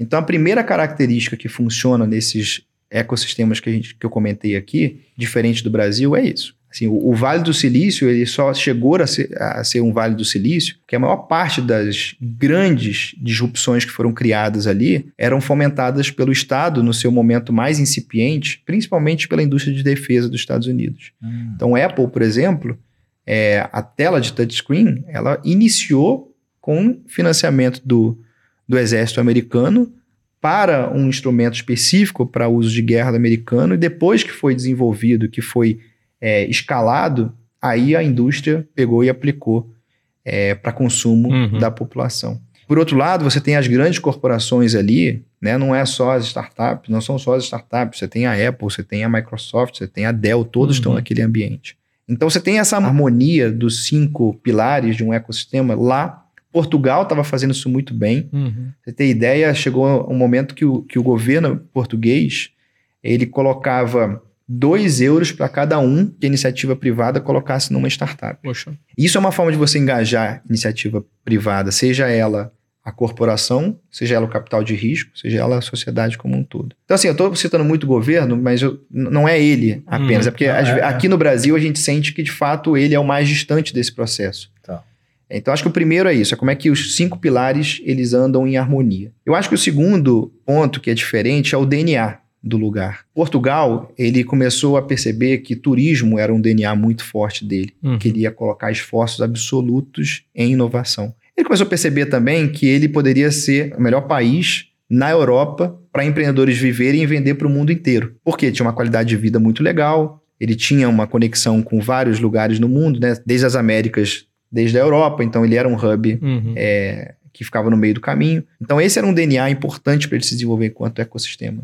Então, a primeira característica que funciona nesses ecossistemas que, a gente, que eu comentei aqui, diferente do Brasil, é isso. Assim, o, o, Vale do Silício ele só chegou a ser, a ser, um Vale do Silício, que a maior parte das grandes disrupções que foram criadas ali eram fomentadas pelo Estado no seu momento mais incipiente, principalmente pela indústria de defesa dos Estados Unidos. Hum. Então, Apple, por exemplo, é, a tela de touchscreen, ela iniciou com financiamento do, do exército americano para um instrumento específico para uso de guerra americano, e depois que foi desenvolvido, que foi é, escalado, aí a indústria pegou e aplicou é, para consumo uhum. da população. Por outro lado, você tem as grandes corporações ali, né? não é só as startups, não são só as startups, você tem a Apple, você tem a Microsoft, você tem a Dell, todos uhum. estão naquele ambiente. Então você tem essa harmonia dos cinco pilares de um ecossistema lá Portugal estava fazendo isso muito bem. Uhum. Você tem ideia, chegou um momento que o, que o governo português ele colocava 2 euros para cada um que a iniciativa privada colocasse numa startup. Poxa. Isso é uma forma de você engajar iniciativa privada, seja ela a corporação, seja ela o capital de risco, seja ela a sociedade como um todo. Então, assim, eu estou citando muito o governo, mas eu, não é ele apenas. Hum, é porque é, é. aqui no Brasil a gente sente que, de fato, ele é o mais distante desse processo. Então, acho que o primeiro é isso, é como é que os cinco pilares eles andam em harmonia. Eu acho que o segundo ponto que é diferente é o DNA do lugar. Portugal, ele começou a perceber que turismo era um DNA muito forte dele, uhum. que ele ia colocar esforços absolutos em inovação. Ele começou a perceber também que ele poderia ser o melhor país na Europa para empreendedores viverem e vender para o mundo inteiro. Porque tinha uma qualidade de vida muito legal, ele tinha uma conexão com vários lugares no mundo, né? desde as Américas desde a Europa, então ele era um hub uhum. é, que ficava no meio do caminho. Então esse era um DNA importante para ele se desenvolver enquanto ecossistema.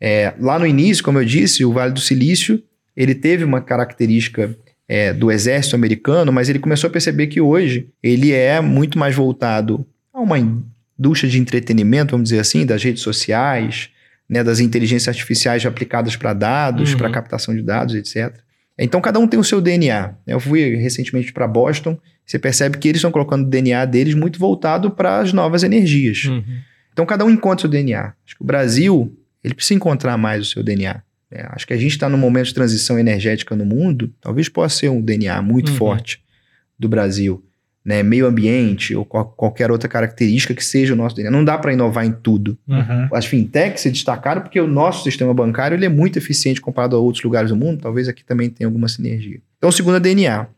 É, lá no início, como eu disse, o Vale do Silício ele teve uma característica é, do exército americano, mas ele começou a perceber que hoje ele é muito mais voltado a uma indústria de entretenimento, vamos dizer assim, das redes sociais, né, das inteligências artificiais aplicadas para dados, uhum. para captação de dados, etc. Então cada um tem o seu DNA. Eu fui recentemente para Boston, você percebe que eles estão colocando o DNA deles muito voltado para as novas energias. Uhum. Então cada um encontra o seu DNA. Acho que o Brasil ele precisa encontrar mais o seu DNA. É, acho que a gente está num momento de transição energética no mundo, talvez possa ser um DNA muito uhum. forte do Brasil né, meio ambiente ou qual, qualquer outra característica que seja o nosso DNA. Não dá para inovar em tudo. Uhum. As fintechs se destacaram porque o nosso sistema bancário ele é muito eficiente comparado a outros lugares do mundo. Talvez aqui também tenha alguma sinergia. Então, o segundo é DNA.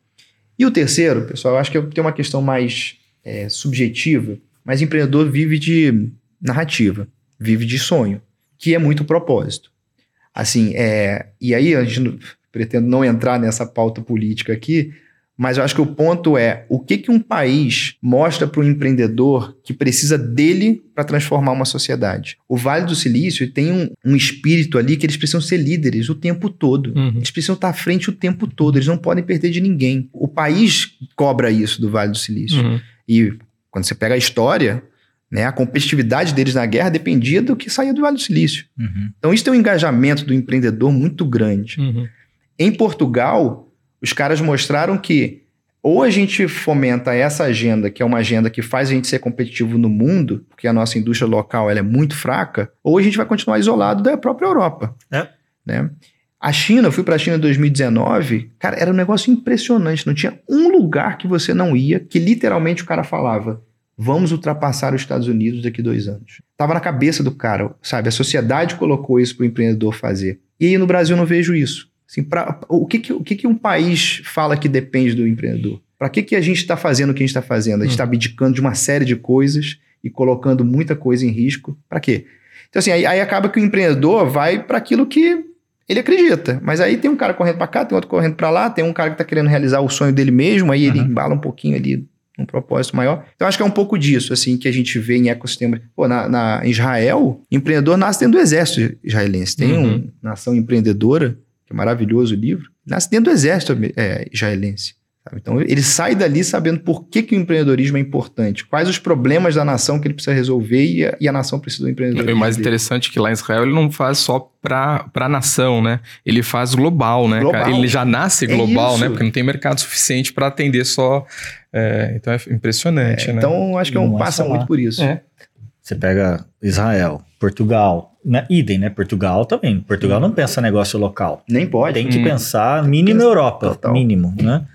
E o terceiro, pessoal, eu acho que tem uma questão mais é, subjetiva, mas empreendedor vive de narrativa, vive de sonho, que é muito propósito. Assim, é, e aí a gente pretendo não entrar nessa pauta política aqui, Mas eu acho que o ponto é o que, que um país mostra para o empreendedor que precisa dele para transformar uma sociedade. O Vale do Silício tem um, um, espírito ali que eles precisam ser líderes o tempo todo. Uhum. Eles precisam estar à frente o tempo todo. Eles não podem perder de ninguém. O país cobra isso do Vale do Silício. Uhum. E quando você pega a história, né, a competitividade deles na guerra dependia do que saía do Vale do Silício. Uhum. Então, isso tem um engajamento do empreendedor muito grande. Uhum. Em Portugal, os caras mostraram que ou a gente fomenta essa agenda, que é uma agenda que faz a gente ser competitivo no mundo, porque a nossa indústria local ela é muito fraca, ou a gente vai continuar isolado da própria Europa. É. Né? A China, eu fui para a China em 2019, cara, era um negócio impressionante. Não tinha um lugar que você não ia, que literalmente o cara falava: vamos ultrapassar os Estados Unidos daqui dois anos. Tava na cabeça do cara, sabe? A sociedade colocou isso para o empreendedor fazer. E aí no Brasil eu não vejo isso. Assim, pra, o que, que, o que, que um país fala que depende do empreendedor? Para que, que a gente está fazendo o que a gente está fazendo? A gente está hum. abdicando de uma série de coisas e colocando muita coisa em risco. Para quê? Então, assim, aí, aí acaba que o empreendedor vai para aquilo que ele acredita. Mas aí tem um cara correndo para cá, tem outro correndo para lá, tem um cara que está querendo realizar o sonho dele mesmo, aí uhum. ele embala um pouquinho ali um propósito maior. Então, acho que é um pouco disso, assim, que a gente vê em ecossistema. Pô, na, na Israel, empreendedor nasce dentro do exército israelense. Tem uhum. uma nação empreendedora que é maravilhoso o livro, nasce dentro do exército é, israelense. Sabe? Então ele sai dali sabendo por que, que o empreendedorismo é importante, quais os problemas da nação que ele precisa resolver e a, e a nação precisa do empreendedorismo. o mais dele. interessante é que lá em Israel ele não faz só para a nação, né? Ele faz global, né? Global. Ele já nasce é global, é né? Porque não tem mercado suficiente para atender só. É, então é impressionante, é, né? Então acho que é um, passa muito por isso. É. Você pega Israel, Portugal, né? idem, né? Portugal também. Portugal não pensa negócio local. Nem pode. Tem que hum. pensar mínimo Europa, Total. mínimo, né?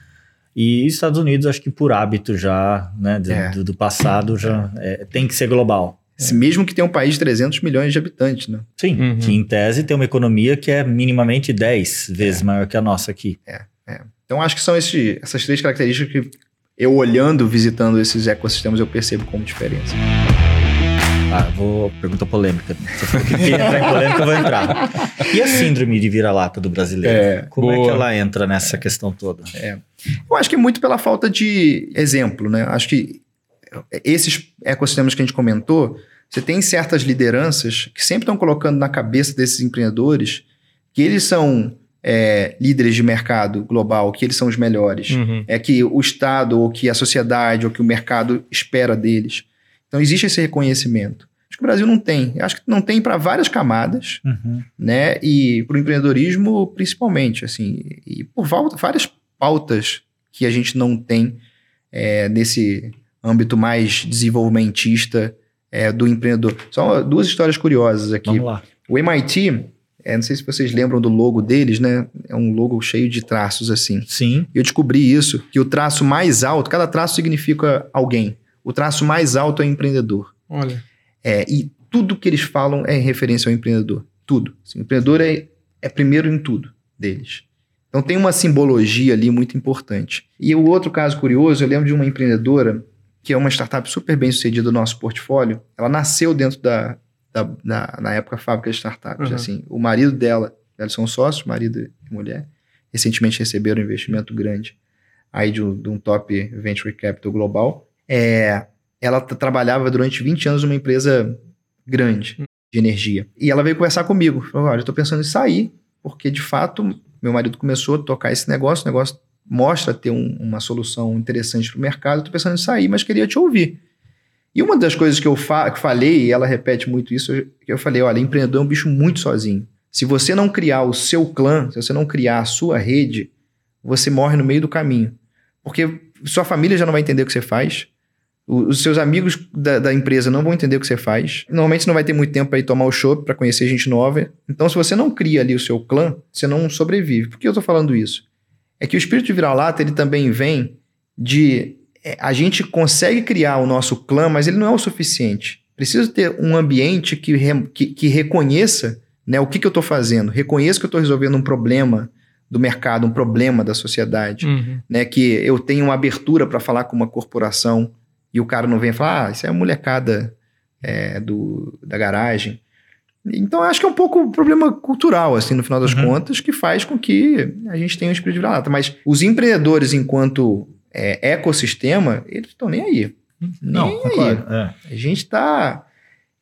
E Estados Unidos, acho que por hábito já, né, do, é. do, do passado, já é, tem que ser global. É. Mesmo que tenha um país de 300 milhões de habitantes, né? Sim, uhum. que em tese tem uma economia que é minimamente 10 vezes é. maior que a nossa aqui. É, é. Então acho que são esse, essas três características que eu olhando, visitando esses ecossistemas, eu percebo como diferença. Ah, vou. Pergunta polêmica. Se for que entrar em polêmica, eu vou entrar. E a síndrome de vira-lata do brasileiro? É, Como boa. é que ela entra nessa questão toda? É. Eu acho que é muito pela falta de exemplo, né? Acho que esses ecossistemas que a gente comentou, você tem certas lideranças que sempre estão colocando na cabeça desses empreendedores que eles são é, líderes de mercado global, que eles são os melhores. Uhum. É que o Estado, ou que a sociedade, ou que o mercado espera deles. Então existe esse reconhecimento. Acho que o Brasil não tem. Acho que não tem para várias camadas, uhum. né? E para o empreendedorismo principalmente, assim, e por várias pautas que a gente não tem é, nesse âmbito mais desenvolvimentista é, do empreendedor. Só duas histórias curiosas aqui. Vamos lá. O MIT, é, não sei se vocês lembram do logo deles, né? É um logo cheio de traços assim. Sim. Eu descobri isso, que o traço mais alto, cada traço significa alguém. O traço mais alto é empreendedor. Olha. É, e tudo que eles falam é em referência ao empreendedor. Tudo. Assim, o empreendedor é, é primeiro em tudo deles. Então tem uma simbologia ali muito importante. E o outro caso curioso, eu lembro de uma empreendedora que é uma startup super bem sucedida do nosso portfólio. Ela nasceu dentro da, da, da na época fábrica de startups. Uhum. Assim, o marido dela, eles são sócios, marido e mulher, recentemente receberam um investimento grande aí de um, de um top venture capital global. É, ela trabalhava durante 20 anos numa empresa grande de energia. E ela veio conversar comigo. Falou: olha, eu estou pensando em sair, porque de fato meu marido começou a tocar esse negócio, o negócio mostra ter um, uma solução interessante para o mercado, estou pensando em sair, mas queria te ouvir. E uma das coisas que eu fa que falei, e ela repete muito isso, que eu falei, olha, empreendedor é um bicho muito sozinho. Se você não criar o seu clã, se você não criar a sua rede, você morre no meio do caminho. Porque sua família já não vai entender o que você faz, os seus amigos da, da, empresa não vão entender o que você faz. Normalmente você não vai ter muito tempo para ir tomar o show, para conhecer gente nova. Então, se você não cria ali o seu clã, você não sobrevive. Por que eu estou falando isso? É que o espírito de vira-lata, ele também vem de... É, a gente consegue criar o nosso clã, mas ele não é o suficiente. Precisa ter um ambiente que, re, que, que reconheça né, o que, que eu estou fazendo. Reconheça que eu estou resolvendo um problema do mercado, um problema da sociedade. Uhum. Né, que eu tenho uma abertura para falar com uma corporação e o cara não vem falar, ah, isso é a molecada é, do, da garagem. Então, acho que é um pouco um problema cultural, assim, no final das Uhum. contas, que faz com que a gente tenha um espírito de vira-lata. Mas os empreendedores, enquanto é, ecossistema, eles estão nem aí. Não, nem aí. concordo. É. A gente está,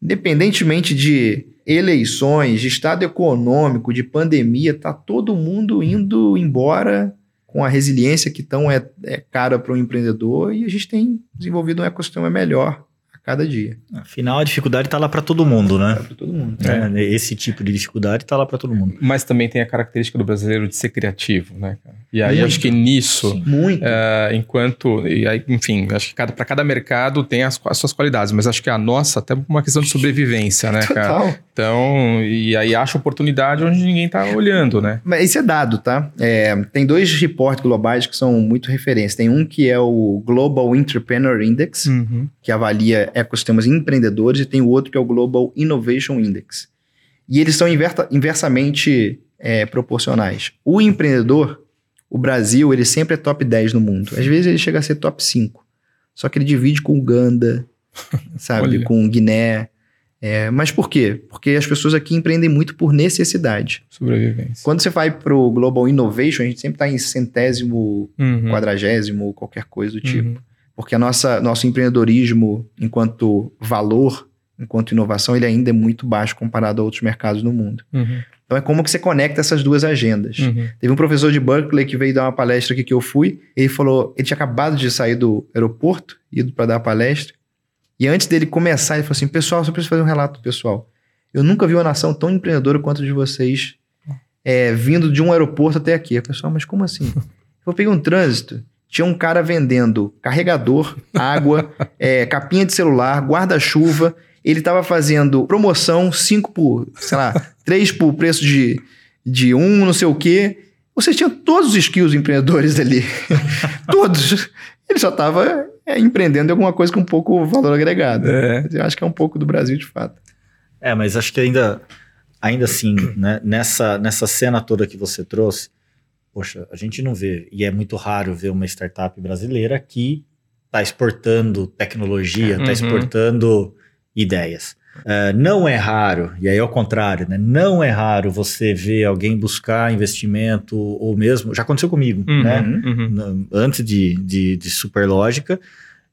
independentemente de eleições, de estado econômico, de pandemia, tá todo mundo indo embora com a resiliência que tão é, é cara para o empreendedor e a gente tem desenvolvido um ecossistema melhor cada dia. Afinal, a dificuldade está lá para todo mundo, né? Para todo mundo. É, Esse tipo de dificuldade está lá para todo mundo. Mas também tem a característica do brasileiro de ser criativo, né? cara? E aí Muito. acho que nisso, Muito. é, enquanto, e aí, enfim, acho que cada, para cada mercado tem as, as suas qualidades, mas acho que a nossa até uma questão de sobrevivência, né, cara? Total. Então, e aí acha oportunidade onde ninguém tá olhando, né? Mas isso é dado, tá? É, tem dois reportes globais que são muito referência. Tem um que é o Global Entrepreneur Index, Uhum. que avalia ecossistemas empreendedores, e tem o outro que é o Global Innovation Index. E eles são inverta- inversamente é, proporcionais. O empreendedor, o Brasil, ele sempre é top 10 no mundo. Às vezes ele chega a ser top 5. Só que ele divide com Uganda, sabe? Olha. com Guiné. É, mas por quê? Porque as pessoas aqui empreendem muito por necessidade. Sobrevivência. Quando você vai para o Global Innovation, a gente sempre está em centésimo, Uhum. quadragésimo, qualquer coisa do tipo. Uhum. Porque a nossa, nosso empreendedorismo, enquanto valor, enquanto inovação, ele ainda é muito baixo comparado a outros mercados no mundo. Uhum. Então é como que você conecta essas duas agendas. Uhum. Teve um professor de Berkeley que veio dar uma palestra aqui que eu fui. Ele falou, ele tinha acabado de sair do aeroporto, ido para dar a palestra. E antes dele começar, ele falou assim: Pessoal, só preciso fazer um relato pessoal. Eu nunca vi uma nação tão empreendedora quanto a de vocês, é, vindo de um aeroporto até aqui. Pessoal, mas como assim? Eu peguei um trânsito. Tinha um cara vendendo carregador, água, é, capinha de celular, guarda-chuva. Ele estava fazendo promoção, 5 por, sei lá, 3 por preço de, de um, não sei o quê. Você tinha todos os skills empreendedores ali. todos. Ele só estava empreendendo em alguma coisa com um pouco valor agregado. É. Eu acho que é um pouco do Brasil, de fato. É, mas acho que ainda, ainda assim, né, nessa, nessa cena toda que você trouxe, poxa, a gente não vê, e é muito raro ver uma startup brasileira que está exportando tecnologia, está Uhum. exportando ideias. É, não é raro, e aí ao contrário, né? Não é raro você ver alguém buscar investimento, ou mesmo. Já aconteceu comigo, Uhum. né? Uhum. Antes de, de, de Superlógica,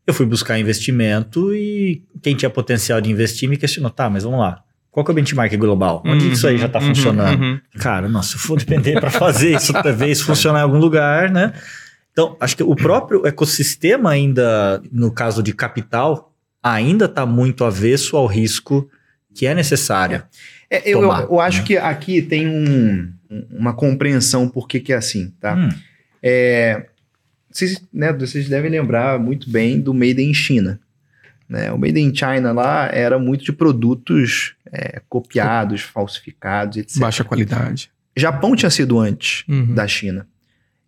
eu fui buscar investimento e quem tinha potencial de investir me questionou, tá, mas vamos lá, qual que é o benchmark global? Onde Uhum. isso aí já está Uhum. funcionando? Uhum. Cara, nossa, se eu for depender para fazer isso, talvez funcionar em algum lugar, né? Então, acho que o próprio ecossistema ainda, no caso de capital, ainda está muito avesso ao risco que é necessário. É, eu, eu- Tomar, eu acho né? que aqui tem um- uma compreensão por que, que é assim, tá? Hum, É, vocês, né, vocês devem lembrar muito bem do Made in China. Né? O Made in China lá era muito de produtos é, copiados, falsificados, etc. Baixa qualidade. Japão tinha sido antes Uhum. da China.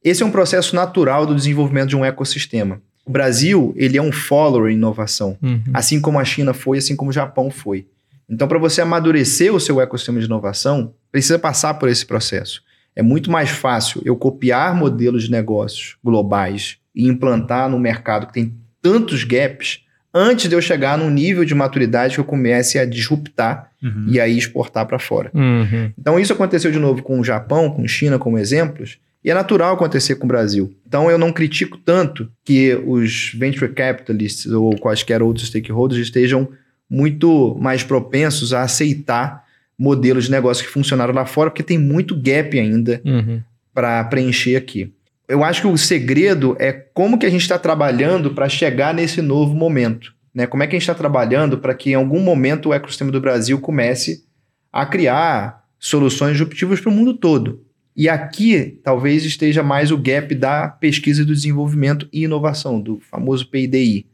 Esse é um processo natural do desenvolvimento de um ecossistema. O Brasil, ele é um follower em inovação. Uhum. Assim como a China foi, assim como o Japão foi. Então, para você amadurecer o seu ecossistema de inovação, precisa passar por esse processo. É muito mais fácil eu copiar modelos de negócios globais e implantar no mercado que tem tantos gaps antes de eu chegar num nível de maturidade que eu comece a disruptar uhum. e aí exportar para fora. Uhum. Então, isso aconteceu de novo com o Japão, com China como exemplos, e é natural acontecer com o Brasil. Então, eu não critico tanto que os venture capitalists ou quaisquer outros stakeholders estejam muito mais propensos a aceitar modelos de negócio que funcionaram lá fora, porque tem muito gap ainda Uhum. para preencher aqui. Eu acho que o segredo é como que a gente está trabalhando para chegar nesse novo momento. Né? Como é que a gente está trabalhando para que em algum momento o ecossistema do Brasil comece a criar soluções disruptivas para o mundo todo. E aqui talvez esteja mais o gap da pesquisa e do desenvolvimento e inovação, do famoso PIDI.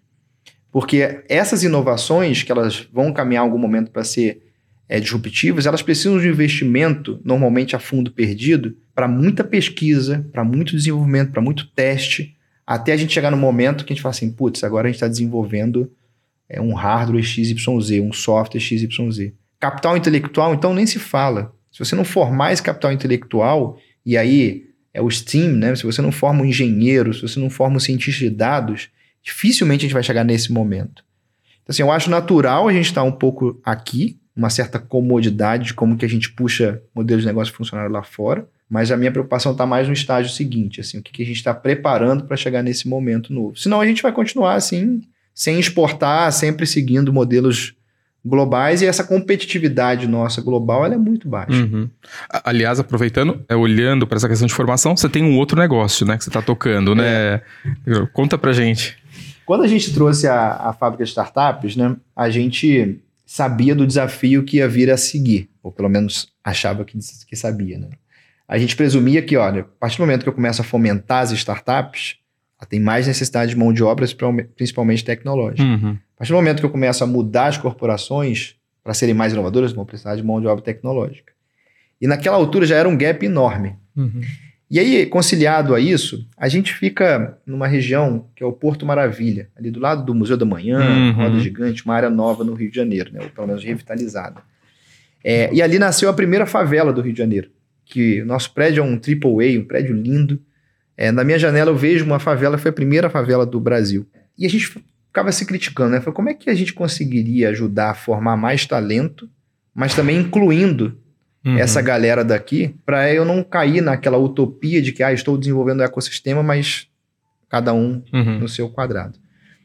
Porque essas inovações, que elas vão caminhar em algum momento para ser é, disruptivas, elas precisam de investimento, normalmente a fundo perdido, para muita pesquisa, para muito desenvolvimento, para muito teste, até a gente chegar no momento que a gente fala assim, putz, agora a gente está desenvolvendo é, um hardware XYZ, um software XYZ. Capital intelectual, então, nem se fala. Se você não formar esse capital intelectual, e aí é o STEAM, né? Se você não forma um engenheiro, se você não forma um cientista de dados, dificilmente a gente vai chegar nesse momento. Então, assim, eu acho natural a gente estar um pouco aqui, uma certa comodidade de como que a gente puxa modelos de negócio funcionário lá fora. Mas a minha preocupação está mais no estágio seguinte, assim, o que, que a gente está preparando para chegar nesse momento novo. Senão a gente vai continuar assim, sem exportar, sempre seguindo modelos globais e essa competitividade nossa global ela é muito baixa. Uhum. Aliás, aproveitando, é, olhando para essa questão de formação, você tem um outro negócio, né, que você está tocando, né? É. Conta para gente. Quando a gente trouxe a, a fábrica de startups, né, a gente sabia do desafio que ia vir a seguir, ou pelo menos achava que, que sabia, né? A gente presumia que, olha, a partir do momento que eu começo a fomentar as startups, ela tem mais necessidade de mão de obras, principalmente tecnológica. Uhum. A partir do momento que eu começo a mudar as corporações para serem mais inovadoras, vão precisar de mão de obra tecnológica. E naquela altura já era um gap enorme. Uhum. E aí, conciliado a isso, a gente fica numa região que é o Porto Maravilha, ali do lado do Museu da Manhã, uhum. Roda Gigante, uma área nova no Rio de Janeiro, né? ou pelo menos revitalizada. É, e ali nasceu a primeira favela do Rio de Janeiro, que o nosso prédio é um triple A, um prédio lindo. É, na minha janela eu vejo uma favela, foi a primeira favela do Brasil. E a gente ficava se criticando, né? Falei, como é que a gente conseguiria ajudar a formar mais talento, mas também incluindo uhum. essa galera daqui, para eu não cair naquela utopia de que ah, estou desenvolvendo o um ecossistema, mas cada um uhum. no seu quadrado.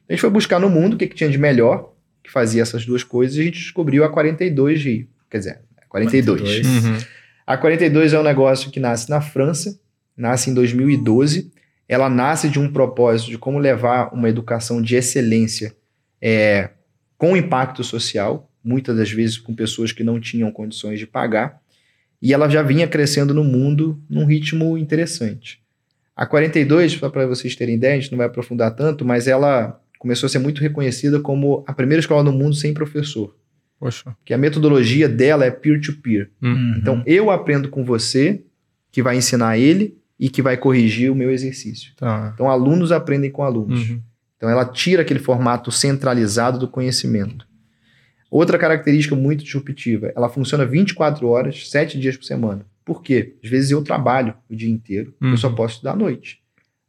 A gente foi buscar no mundo o que, que tinha de melhor, que fazia essas duas coisas, e a gente descobriu a 42 Rio. Quer dizer, 42. 42. Uhum. A 42 é um negócio que nasce na França, nasce em 2012 ela nasce de um propósito de como levar uma educação de excelência é, com impacto social, muitas das vezes com pessoas que não tinham condições de pagar, e ela já vinha crescendo no mundo num ritmo interessante. A 42, para vocês terem ideia, a gente não vai aprofundar tanto, mas ela começou a ser muito reconhecida como a primeira escola no mundo sem professor. Poxa. Que a metodologia dela é peer-to-peer. -peer. Uhum. Então, eu aprendo com você, que vai ensinar ele, e que vai corrigir o meu exercício. Tá. Então, alunos aprendem com alunos. Uhum. Então, ela tira aquele formato centralizado do conhecimento. Outra característica muito disruptiva, ela funciona 24 horas, 7 dias por semana. Por quê? Às vezes eu trabalho o dia inteiro, uhum. eu só uhum. posso estudar à noite.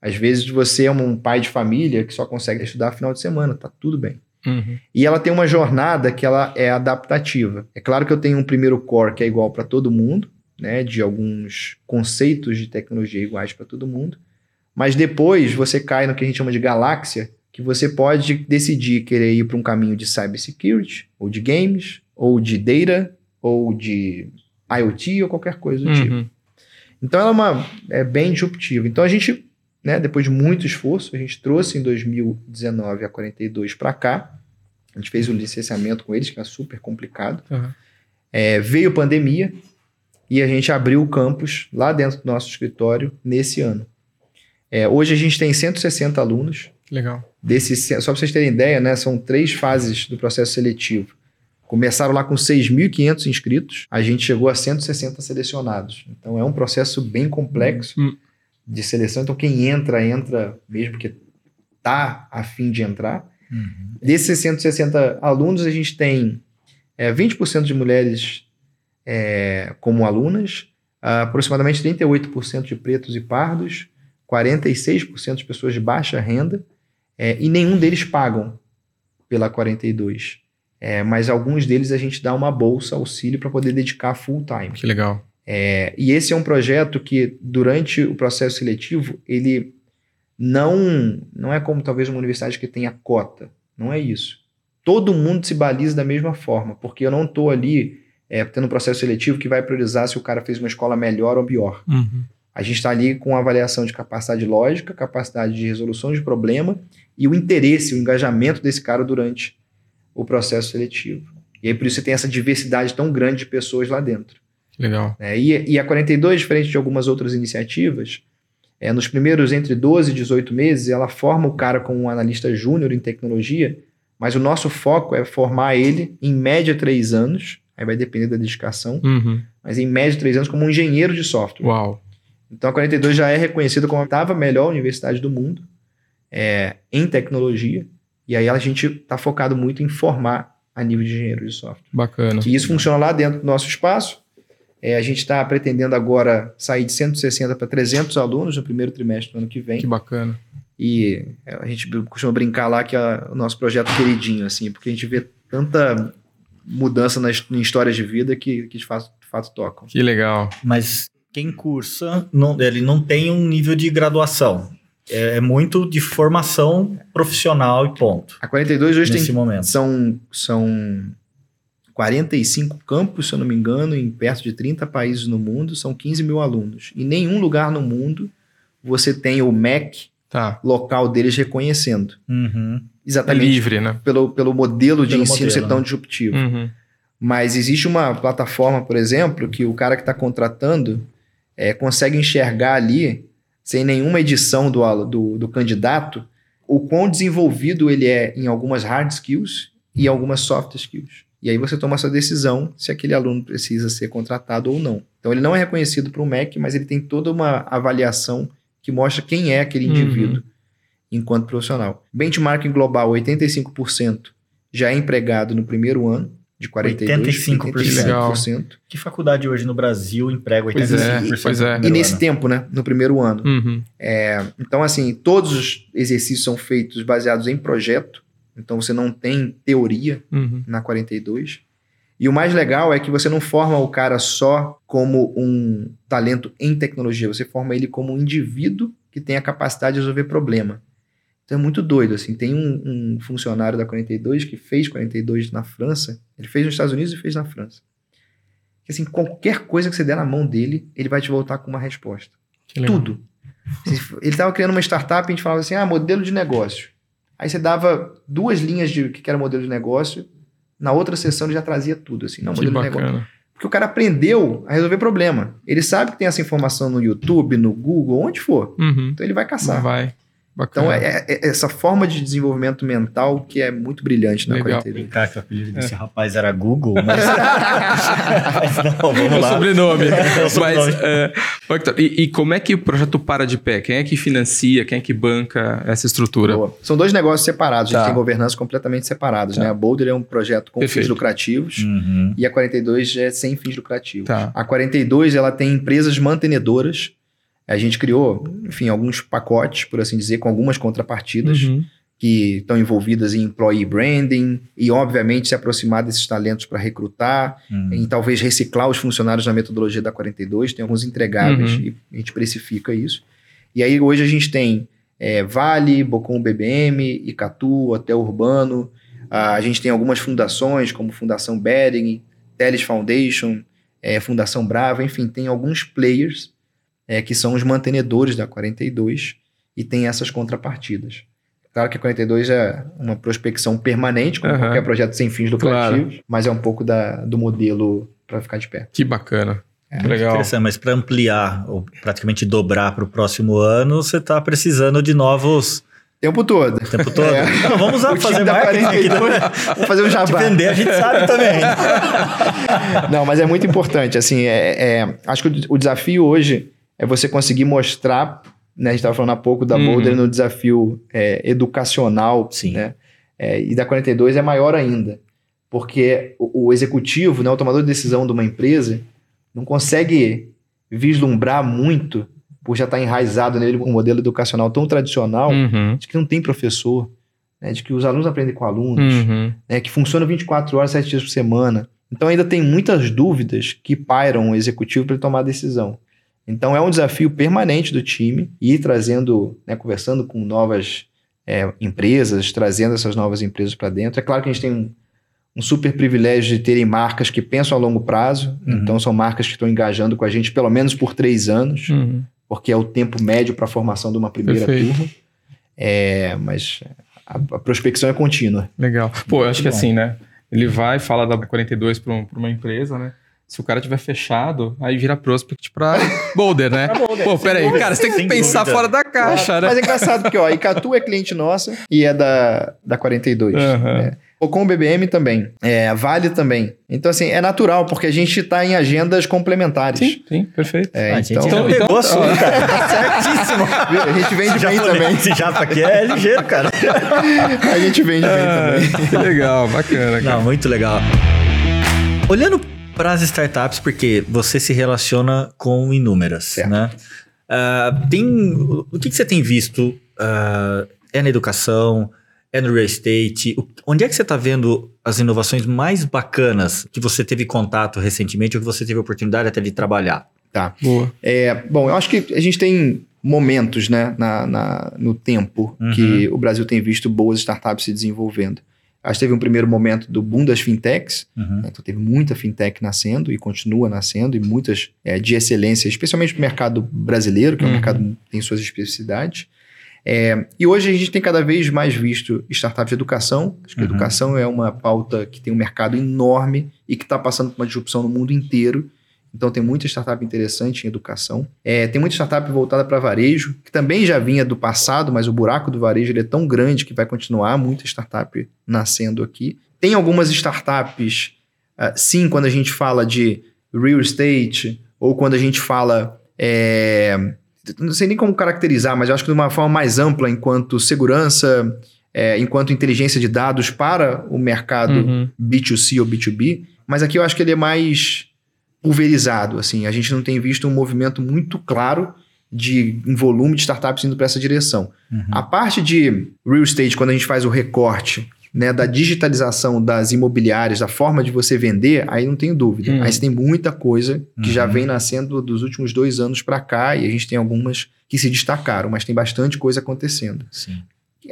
Às vezes você é um pai de família que só consegue estudar final de semana, tá tudo bem. Uhum. E ela tem uma jornada que ela é adaptativa. É claro que eu tenho um primeiro core que é igual para todo mundo, né, de alguns conceitos de tecnologia iguais para todo mundo. Mas depois você cai no que a gente chama de galáxia, que você pode decidir querer ir para um caminho de cybersecurity, ou de games, ou de data, ou de IoT, ou qualquer coisa do uhum. tipo. Então ela é, uma, é bem disruptiva. Então a gente, né, depois de muito esforço, a gente trouxe em 2019 a 42 para cá. A gente fez o licenciamento com eles, que é super complicado. Uhum. É, veio pandemia, e a gente abriu o campus lá dentro do nosso escritório nesse ano. É, hoje a gente tem 160 alunos. Legal. Desses, só para vocês terem ideia, né, são três fases do processo seletivo. Começaram lá com 6.500 inscritos, a gente chegou a 160 selecionados. Então é um processo bem complexo hum. de seleção. Então quem entra, entra mesmo que tá a fim de entrar. Uhum. Desses 160 alunos, a gente tem é, 20% de mulheres é, como alunas, aproximadamente 38% de pretos e pardos, 46% de pessoas de baixa renda, é, e nenhum deles pagam pela 42. É, mas alguns deles a gente dá uma bolsa, auxílio, para poder dedicar full time. Que legal. É, e esse é um projeto que, durante o processo seletivo, ele não, não é como talvez uma universidade que tenha cota. Não é isso. Todo mundo se baliza da mesma forma, porque eu não estou ali é, tendo um processo seletivo que vai priorizar se o cara fez uma escola melhor ou pior. Uhum. A gente está ali com avaliação de capacidade lógica, capacidade de resolução de problema e o interesse, o engajamento desse cara durante o processo seletivo. E aí por isso você tem essa diversidade tão grande de pessoas lá dentro. Legal. É, e, e a 42, diferente de algumas outras iniciativas, é, nos primeiros entre 12 e 18 meses, ela forma o cara como um analista júnior em tecnologia, mas o nosso foco é formar ele em média três anos Aí vai depender da dedicação. Uhum. Mas em média, três anos como um engenheiro de software. Uau. Então a 42 já é reconhecida como a oitava melhor universidade do mundo é, em tecnologia. E aí a gente está focado muito em formar a nível de engenheiro de software. Bacana. E isso funciona lá dentro do nosso espaço. É, a gente está pretendendo agora sair de 160 para 300 alunos no primeiro trimestre do ano que vem. Que bacana. E é, a gente costuma brincar lá que é o nosso projeto queridinho, assim, porque a gente vê tanta mudança nas, em histórias de vida que, que de, fato, de fato tocam. Que legal. Mas quem cursa, não, ele não tem um nível de graduação. É, é muito de formação profissional e ponto. A 42 hoje nesse tem, momento. são, são 45 campos, se eu não me engano, em perto de 30 países no mundo, são 15 mil alunos. Em nenhum lugar no mundo você tem o MEC Tá. local deles reconhecendo. Uhum. É Exatamente livre, né? pelo, pelo modelo de Pelo ensino ser modelo, tão né? disruptivo. Uhum. Mas existe uma plataforma, por exemplo, que o cara que está contratando é, consegue enxergar ali, sem nenhuma edição do, do, do candidato, o quão desenvolvido ele é em algumas hard skills e algumas soft skills. E aí você toma essa decisão se aquele aluno precisa ser contratado ou não. Então ele não é reconhecido para o MEC, mas ele tem toda uma avaliação que mostra quem é aquele Uhum. indivíduo enquanto profissional. Benchmarking global, 85% já é empregado no primeiro ano, de 42%. 85%. Legal. 85%. Que faculdade hoje no Brasil emprega 85% Pois é, do pois é. E nesse ano? tempo, né? No primeiro ano. Uhum. Então, assim, todos os exercícios são feitos baseados em projeto. Então, você não tem teoria Uhum. na 42. E o mais legal é que você não forma o cara só como um talento em tecnologia, você forma ele como um indivíduo que tem a capacidade de resolver problema. Então é muito doido, assim. Tem um, um funcionário da 42 que fez 42 na França, ele fez nos Estados Unidos e fez na França. Que, assim, qualquer coisa que você der na mão dele, ele vai te voltar com uma resposta. Tudo. Se- Ele estava criando uma startup e a gente falava assim: ah, modelo de negócio. Aí você dava duas linhas de que era modelo de negócio, na outra sessão ele já trazia tudo, assim, não, Que modelo de negócio. Porque o cara aprendeu a resolver problema. Ele sabe que tem essa informação no YouTube, no Google, onde for. Uhum. Então ele vai caçar. Vai. Bacana. Então é, é- é essa forma de desenvolvimento mental que é muito brilhante na Legal. 42. Brincar que o apelido desse rapaz era Google, mas... mas não, É vamos o lá. sobrenome. É o sobrenome. Mas, é, Victor, e, e como é que o projeto para de pé? Quem é que financia? Quem é que banca essa estrutura? Boa. São dois negócios separados, a Tá. gente tem governança completamente separados. Tá. Né? A Boulder é um projeto com Perfeito. fins lucrativos Uhum. e a 42 é sem fins lucrativos. Tá. A 42 ela tem empresas mantenedoras. A gente criou, enfim, alguns pacotes, por assim dizer, com algumas contrapartidas Uhum. que estão envolvidas em employee branding e, obviamente, se aproximar desses talentos para recrutar, Uhum. em talvez reciclar os funcionários na metodologia da 42. Tem alguns entregáveis Uhum. e a gente precifica isso. E aí hoje a gente tem é, Vale, Bocom BBM, Icatu, Hotel Urbano. A gente tem algumas fundações, como Fundação Bering, Teles Foundation, é, Fundação Brava, enfim, tem alguns players é, que são os mantenedores da 42 e tem essas contrapartidas. Claro que a 42 é uma prospecção permanente, como Aham. qualquer projeto sem fins lucrativos, mas é um pouco da, do modelo para ficar de pé. Que bacana. É, Legal. Interessante, mas para ampliar ou praticamente dobrar para o próximo ano, você está precisando de novos O tempo todo. o tempo todo. É. Não, vamos O time fazer da marketing aqui. 42, Vamos fazer um jabá. vender, a gente sabe também. Não, mas é muito importante. Assim, é, é- acho que o, o desafio hoje é você conseguir mostrar. Né, a gente estava falando há pouco da Uhum. Boulder no desafio é, educacional. Sim. Né, é, e da 42 é maior ainda. Porque o, o executivo, né, o tomador de decisão de uma empresa, não consegue vislumbrar muito, por já estar enraizado nele um modelo educacional tão tradicional, Uhum. de que não tem professor, né, de que os alunos aprendem com alunos, Uhum. né, que funciona 24 horas, 7 dias por semana. Então ainda tem muitas dúvidas que pairam o executivo para ele tomar a decisão. Então é um desafio permanente do time ir trazendo, né, conversando com novas é, empresas, trazendo essas novas empresas para dentro. É claro que a gente tem um, um super privilégio de terem marcas que pensam a longo prazo. Uhum. Então são marcas que estão engajando com a gente pelo menos por três anos, Uhum. porque é o tempo médio para a formação de uma primeira Perfeito. turma. É, mas a, a prospecção é contínua. Legal. Pô, eu acho que assim, né? Ele vai falar da 42 para uma empresa, né? Se o cara tiver fechado, aí vira prospect pra Boulder, né? Pô, peraí, cara, você tem que Sem pensar dúvida. fora da caixa, né? Mas é engraçado porque, ó, a Icatu é cliente nossa e é da, da 42. Aham. né? Ou com o BBM também. É, Vale também. Então, assim, é natural, porque a gente está em agendas complementares. Sim, sim, perfeito. É, a gente então, então- pegou então- a sua, cara. Tá certíssimo. a gente vende bem japonês- também. Esse japa aqui é ligeiro, cara. A gente vende bem também. Ah, que legal, bacana. Cara. Não, muito legal. Olhando para as startups, porque você se relaciona com inúmeras, Certo. né? Ah, tem, o que, que você tem visto ah, é na educação, é no real estate. O- Onde é que você está vendo as inovações mais bacanas que você teve contato recentemente ou que você teve oportunidade até de trabalhar? Tá. Boa. É, bom, eu acho que a gente tem momentos né, na, na- no tempo Uhum. que o Brasil tem visto boas startups se desenvolvendo. Acho que teve um primeiro momento do boom das fintechs, Uhum. né, então teve muita fintech nascendo e continua nascendo, e muitas é, de excelência, especialmente para o mercado brasileiro, que é um Uhum. mercado que tem suas especificidades. É, e hoje a gente tem cada vez mais visto startups de educação. Acho que Uhum. educação é uma pauta que tem um mercado enorme e que está passando por uma disrupção no mundo inteiro. Então tem muita startup interessante em educação. É, tem muita startup voltada para varejo, que também já vinha do passado, mas o buraco do varejo é tão grande que vai continuar muita startup nascendo aqui. Tem algumas startups, ah, sim, quando a gente fala de real estate, ou quando a gente fala. é, não sei nem como caracterizar, mas eu acho que de uma forma mais ampla, enquanto segurança, é, enquanto inteligência de dados para o mercado Uhum. B2C ou B2B, mas aqui eu acho que ele é mais pulverizado, assim, a gente não tem visto um movimento muito claro de em volume de startups indo para essa direção. Uhum. A parte de real estate, quando a gente faz o recorte né, da digitalização das imobiliárias, da forma de você vender, aí não tenho dúvida. Hum. Aí você tem muita coisa que já Uhum. vem nascendo dos últimos dois anos para cá e a gente tem algumas que se destacaram, mas tem bastante coisa acontecendo. Sim.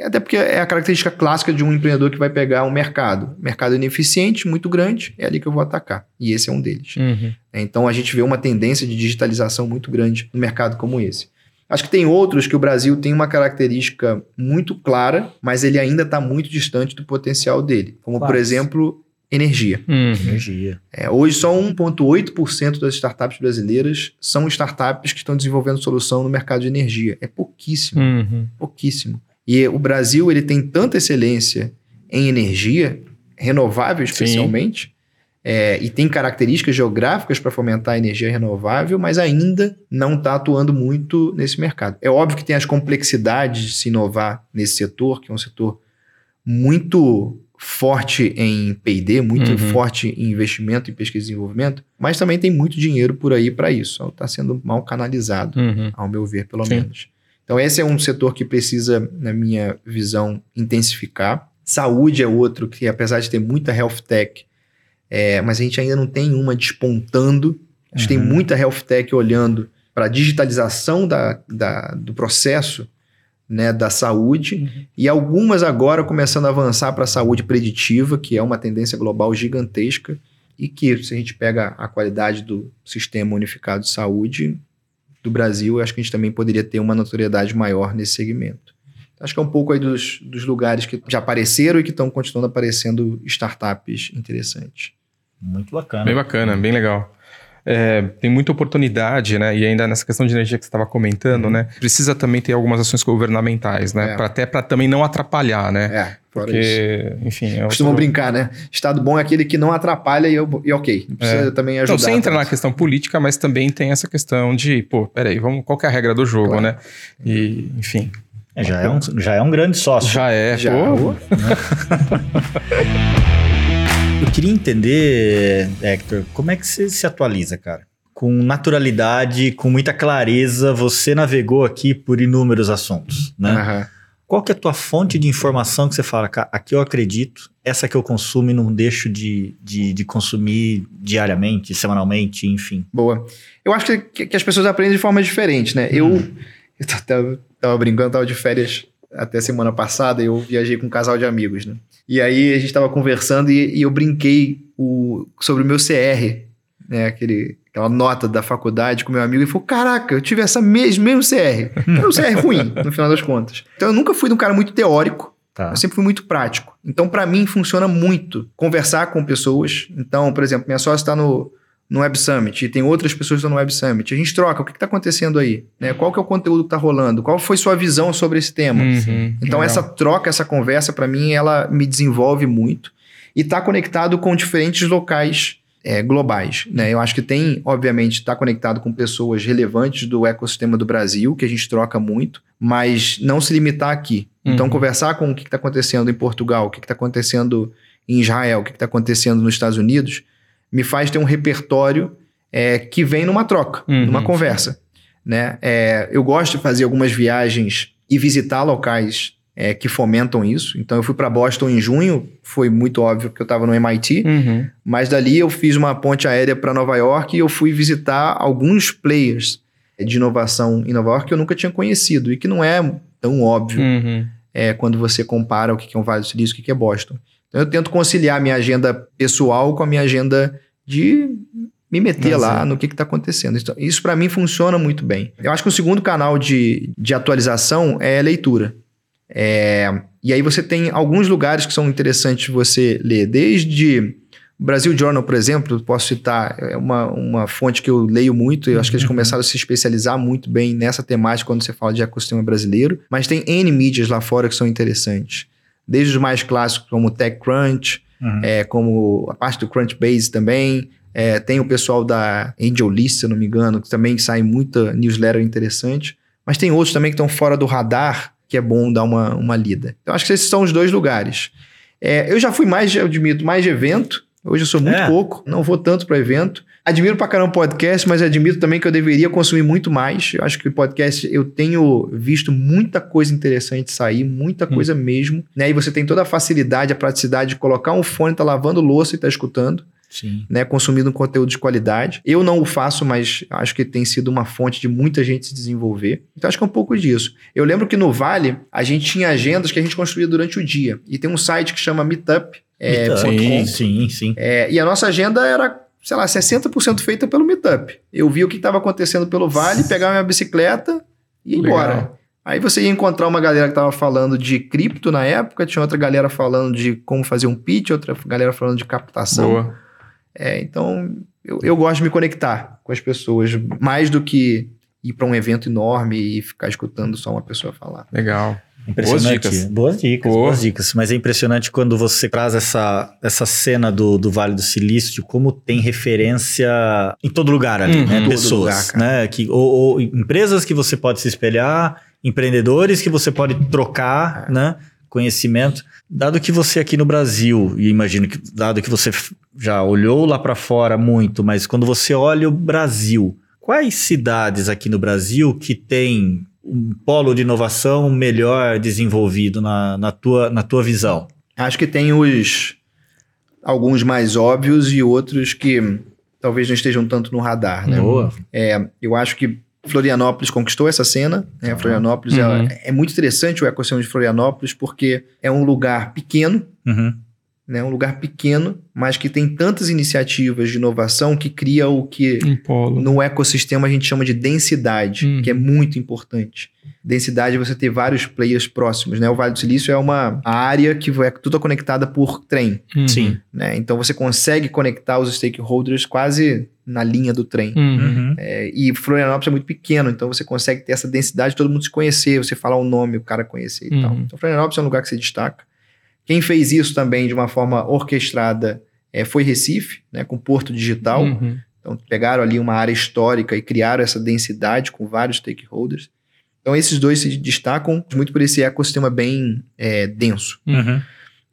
Até porque é a característica clássica de um empreendedor que vai pegar um mercado. Mercado ineficiente, muito grande, é ali que eu vou atacar. E esse é um deles. Uhum. Então a gente vê uma tendência de digitalização muito grande no mercado como esse. Acho que tem outros que o Brasil tem uma característica muito clara, mas ele ainda está muito distante do potencial dele. Como, por Quais? exemplo, energia. Uhum. Energia. É, hoje, só 1,8% das startups brasileiras são startups que estão desenvolvendo solução no mercado de energia. É pouquíssimo Uhum. pouquíssimo. E o Brasil ele tem tanta excelência em energia renovável, especialmente, é, e tem características geográficas para fomentar a energia renovável, mas ainda não está atuando muito nesse mercado. É óbvio que tem as complexidades de se inovar nesse setor, que é um setor muito forte em P&D, muito Uhum. forte em investimento em pesquisa e desenvolvimento, mas também tem muito dinheiro por aí para isso. Está sendo mal canalizado Uhum. ao meu ver, pelo Sim. menos. Então, esse é um setor que precisa, na minha visão, intensificar. Saúde é outro que, apesar de ter muita health tech, é, mas a gente ainda não tem uma despontando. A gente tem Uhum. muita health tech olhando para a digitalização da, da- do processo né, da saúde Uhum. e algumas agora começando a avançar para a saúde preditiva, que é uma tendência global gigantesca e que, se a gente pega a qualidade do sistema unificado de saúde do Brasil, eu acho que a gente também poderia ter uma notoriedade maior nesse segmento. Acho que é um pouco aí dos, dos lugares que já apareceram e que estão continuando aparecendo startups interessantes. Muito bacana. Bem bacana, bem legal. É, tem muita oportunidade, né? E ainda nessa questão de energia que você estava comentando, Uhum. né? Precisa também ter algumas ações governamentais, né? É. Pra- até para também não atrapalhar, né? É, fora Porque, isso. enfim. É Costumam outro- brincar, né? Estado bom é aquele que não atrapalha e, eu- e ok. Não precisa também ajudar. Não, você entra na questão política, mas também tem essa questão de, pô, peraí, vamos, qual que é a regra do jogo, Claro. né? E, enfim, É, já, é um, já é um grande sócio. já é, Já. pô, Eu queria entender, Hector, como é que você se atualiza, cara? Com naturalidade, com muita clareza, você navegou aqui por inúmeros assuntos, né? Aham. Qual que é a tua fonte de informação que você fala, cara, aqui eu acredito, essa que eu consumo e não deixo de, de, de consumir diariamente, semanalmente, enfim. Boa. Eu acho que, que as pessoas aprendem de forma diferente, né? Eu, eu tava, tava brincando, tava de férias até semana passada, eu viajei com um casal de amigos, né? E aí a gente tava conversando e, e eu brinquei o, sobre o meu CR, né? Aquele, aquela nota da faculdade com meu amigo e falou: Caraca, eu tive essa mesmo, mesmo CR. Era um CR ruim, no final das contas. Então eu nunca fui de um cara muito teórico. Tá. Eu sempre fui muito prático. Então, para mim, funciona muito conversar com pessoas. Então, por exemplo, minha sócia está no, no Web Summit e tem outras pessoas que estão no Web Summit. A gente troca, o que está acontecendo aí? Né? Qual que é o conteúdo que está rolando? Qual foi sua visão sobre esse tema? Uhum, Então, legal. essa troca, essa conversa, para mim, ela me desenvolve muito. E está conectado com diferentes locais é, globais. Né? Eu acho que tem, obviamente, está conectado com pessoas relevantes do ecossistema do Brasil, que a gente troca muito, mas não se limitar aqui. Então, Uhum. conversar com o que está acontecendo em Portugal, o que está acontecendo em Israel, o que está acontecendo nos Estados Unidos, me faz ter um repertório é, que vem numa troca, Uhum, numa conversa. Né? É, eu gosto de fazer algumas viagens e visitar locais é, que fomentam isso. Então eu fui para Boston em junho, foi muito óbvio que eu estava no MIT, Uhum. mas dali eu fiz uma ponte aérea para Nova York e eu fui visitar alguns players de inovação em Nova York que eu nunca tinha conhecido e que não é tão óbvio Uhum. é, quando você compara o que é um Vale do Silício e o que é Boston. Então eu tento conciliar a minha agenda pessoal com a minha agenda de me meter Lazer. lá no que está acontecendo. Então, isso para mim funciona muito bem. Eu acho que o segundo canal de, de atualização é a leitura. É, e aí você tem alguns lugares que são interessantes você ler, desde o Brasil Journal, por exemplo, posso citar, é uma, uma fonte que eu leio muito, eu acho que eles começaram a se especializar muito bem nessa temática quando você fala de ecossistema brasileiro, mas tem N mídias lá fora que são interessantes. Desde os mais clássicos, como o TechCrunch, Uhum. é, como a parte do Crunchbase também. É, tem o pessoal da AngelList, se eu não me engano, que também sai muita newsletter interessante. Mas tem outros também que estão fora do radar, que é bom dar uma, uma lida. Então, acho que esses são os dois lugares. É, eu já fui mais, eu admito, mais de evento. Hoje eu sou muito É. pouco, não vou tanto para evento. Admiro pra caramba podcast, mas admito também que eu deveria consumir muito mais. Eu acho que o podcast, eu tenho visto muita coisa interessante sair, muita coisa mesmo. Né? E você tem toda a facilidade, a praticidade de colocar um fone, tá lavando louça e tá escutando Sim. né, consumindo um conteúdo de qualidade. Eu não o faço, mas acho que tem sido uma fonte de muita gente se desenvolver. Então acho que é um pouco disso. Eu lembro que no Vale a gente tinha agendas que a gente construía durante o dia. E tem um site que chama Meetup. É, Meetup. sim, sim, sim. É, e a nossa agenda era, sei lá, 60% feita pelo Meetup. Eu vi o que estava acontecendo pelo Vale, pegava minha bicicleta e ia Legal. embora. Aí você ia encontrar uma galera que estava falando de cripto na época, tinha outra galera falando de como fazer um pitch, outra galera falando de captação. Boa. É, então, eu, eu gosto de me conectar com as pessoas, mais do que ir para um evento enorme e ficar escutando só uma pessoa falar. Legal. Impressionante. Boas dicas. Boas dicas, Boa. boas dicas. Mas é impressionante quando você traz essa, essa cena do, do Vale do Silício, como tem referência em todo lugar ali, Uhum. né? Todo Pessoas, lugar, né? Que, ou, ou empresas que você pode se espelhar, empreendedores que você pode trocar, É. né? Conhecimento. Dado que você aqui no Brasil, e imagino que dado que você já olhou lá para fora muito, mas quando você olha o Brasil, quais cidades aqui no Brasil que tem um polo de inovação melhor desenvolvido na, na, tua, na tua visão? Acho que tem os alguns mais óbvios e outros que talvez não estejam tanto no radar, né? Boa. É, eu acho que Florianópolis conquistou essa cena. Né? Florianópolis Uhum. é, é muito interessante o ecossistema de Florianópolis porque é um lugar pequeno, Uhum. Né? um lugar pequeno, mas que tem tantas iniciativas de inovação que cria o que Um polo. no ecossistema a gente chama de densidade, Uhum. que é muito importante. Densidade é você ter vários players próximos, né? O Vale do Silício é uma área que é tudo conectada por trem, Uhum. Sim. né? Então você consegue conectar os stakeholders quase na linha do trem. Uhum. Uhum. É, e Florianópolis é muito pequeno, então você consegue ter essa densidade, todo mundo se conhecer, você falar o nome, o cara conhecer e Uhum. tal. Então Florianópolis é um lugar que se destaca. Quem fez isso também de uma forma orquestrada é, foi Recife, né? Com Porto Digital. Uhum. Então, pegaram ali uma área histórica e criaram essa densidade com vários stakeholders. Então, esses dois se destacam muito por esse ecossistema bem é, denso. Uhum.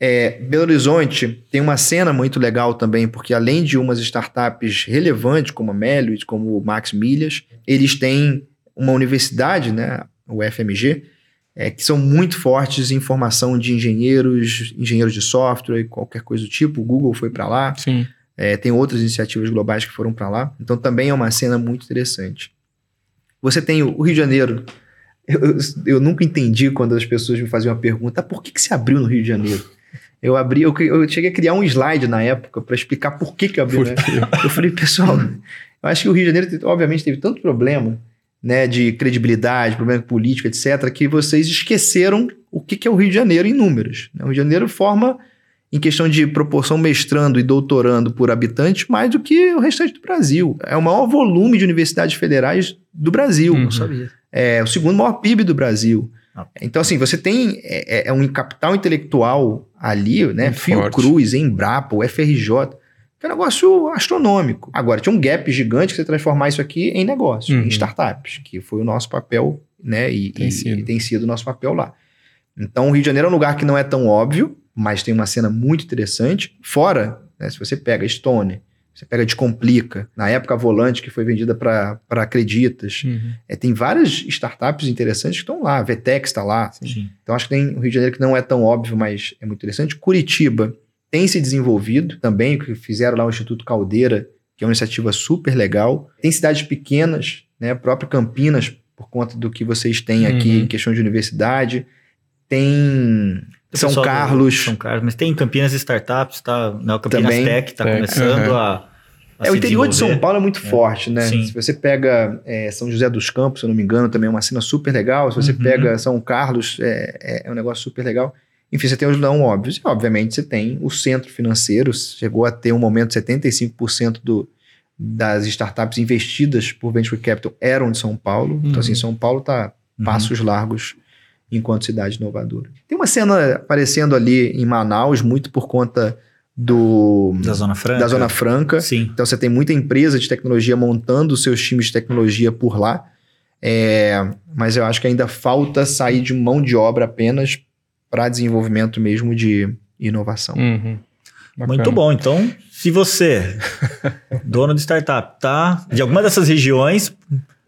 É, Belo Horizonte tem uma cena muito legal também, porque além de umas startups relevantes, como a Melius, como o Max Milhas, eles têm uma universidade, né, o FMG, é, que são muito fortes em formação de engenheiros, engenheiros de software, qualquer coisa do tipo. O Google foi para lá. Sim. É, tem outras iniciativas globais que foram para lá. Então também é uma cena muito interessante. Você tem o Rio de Janeiro. Eu, eu- eu nunca entendi quando as pessoas me faziam uma pergunta: "Ah, por que, que se abriu no Rio de Janeiro? Eu abri, eu, eu cheguei a criar um slide na época para explicar por que, que eu abri. Por né? Eu falei, pessoal, eu acho que o Rio de Janeiro, obviamente, teve tanto problema né, de credibilidade, problema político, etc., que vocês esqueceram o que, que é o Rio de Janeiro em números. né? O Rio de Janeiro forma, em questão de proporção mestrando e doutorando por habitante, mais do que o restante do Brasil. É o maior volume de universidades federais do Brasil. Uhum. Não sabia. É o segundo maior PIB do Brasil. Ah. Então, assim, você tem é, é- é um capital intelectual ali, né? Muito. Fiocruz, Embrapa, o FRJ, que é um negócio astronômico. Agora, tinha um gap gigante que você transformar isso aqui em negócio, Uhum. em startups, que foi o nosso papel, né? E Tem e- sido. e tem sido o nosso papel lá. Então, o Rio de Janeiro é um lugar que não é tão óbvio, mas tem uma cena muito interessante. Fora, né, se você pega Stone, Você pega Descomplica, na época a Volante, que foi vendida para Acreditas. Uhum. É, tem várias startups interessantes que estão lá. A Vetex está lá. Então acho que tem o Rio de Janeiro que não é tão óbvio, mas é muito interessante. Curitiba tem se desenvolvido também, que fizeram lá o Instituto Caldeira, que é uma iniciativa super legal. Tem cidades pequenas, né? A própria Campinas, por conta do que vocês têm aqui Uhum. em questão de universidade. Tem O São Carlos. São Carlos, mas tem Campinas Startups, tá? Né, o Campinas Também. Tech tá Tech, começando uhum. a, a É, o interior de São. Paulo é muito forte, né? Sim. Se você pega é, São José dos Campos, se eu não me engano, também é uma cena super legal. Se você Uhum. pega São Carlos, é, é- é um negócio super legal. Enfim, você tem os não óbvios. E, obviamente, você tem o centro financeiro. Chegou a ter um momento 75% do, das startups investidas por Venture Capital eram de São Paulo. Uhum. Então, assim, São Paulo está Uhum. passos largos enquanto cidade inovadora. Tem uma cena aparecendo ali em Manaus, muito por conta do, Da Zona Franca. da Zona Franca. Sim. Então você tem muita empresa de tecnologia montando seus times de tecnologia por lá. É, mas eu acho que ainda falta sair de mão de obra apenas para desenvolvimento mesmo de inovação. Uhum. Muito bom. Então, se você, dono de startup, tá de alguma dessas regiões,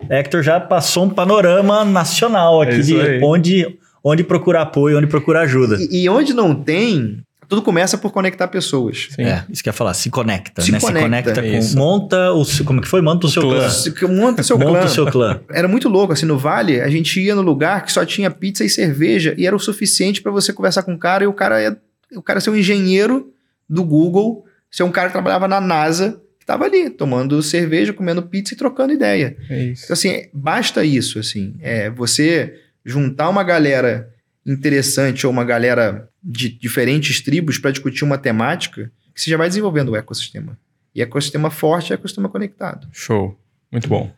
Hector já passou um panorama nacional aqui É de aí. onde, onde procurar apoio, onde procurar ajuda. E, e onde não tem, tudo começa por conectar pessoas. Sim. É, isso que eu ia falar, se conecta, Se né? conecta. Se conecta com. Isso. Monta o. seu- Como que foi? Monta o seu clã. clã. Monta seu Monta clã. o seu clã. Era muito louco, assim, no Vale, a gente ia no lugar que só tinha pizza e cerveja e era o suficiente para você conversar com o cara e o cara é o cara ser um engenheiro do Google, ser um cara que trabalhava na NASA, que tava ali tomando cerveja, comendo pizza e trocando ideia. É isso. Então, assim, basta isso, assim. É você juntar uma galera interessante ou uma galera de diferentes tribos para discutir uma temática que você já vai desenvolvendo o ecossistema. E ecossistema forte é ecossistema conectado. Show. Muito bom.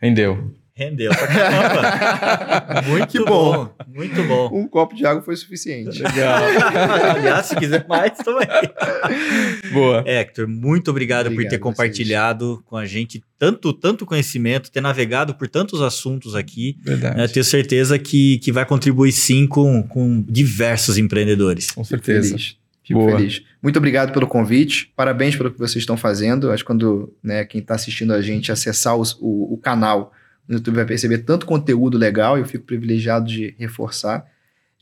Rendeu. Rendeu pra caramba. Muito Que bom. Muito bom. Um copo de água foi suficiente. Legal. Aliás, se quiser mais, também. Boa. Hector, muito obrigado, por Obrigado ter a compartilhado com a gente tanto, tanto conhecimento, ter navegado por tantos assuntos aqui. Verdade. Eu tenho certeza que, que vai contribuir sim com, com diversos empreendedores. Com certeza. Fico Boa. feliz. Muito obrigado pelo convite. Parabéns pelo que vocês estão fazendo. Acho que quando né, quem está assistindo a gente acessar os- o, o canal no YouTube vai perceber tanto conteúdo legal e eu fico privilegiado de reforçar.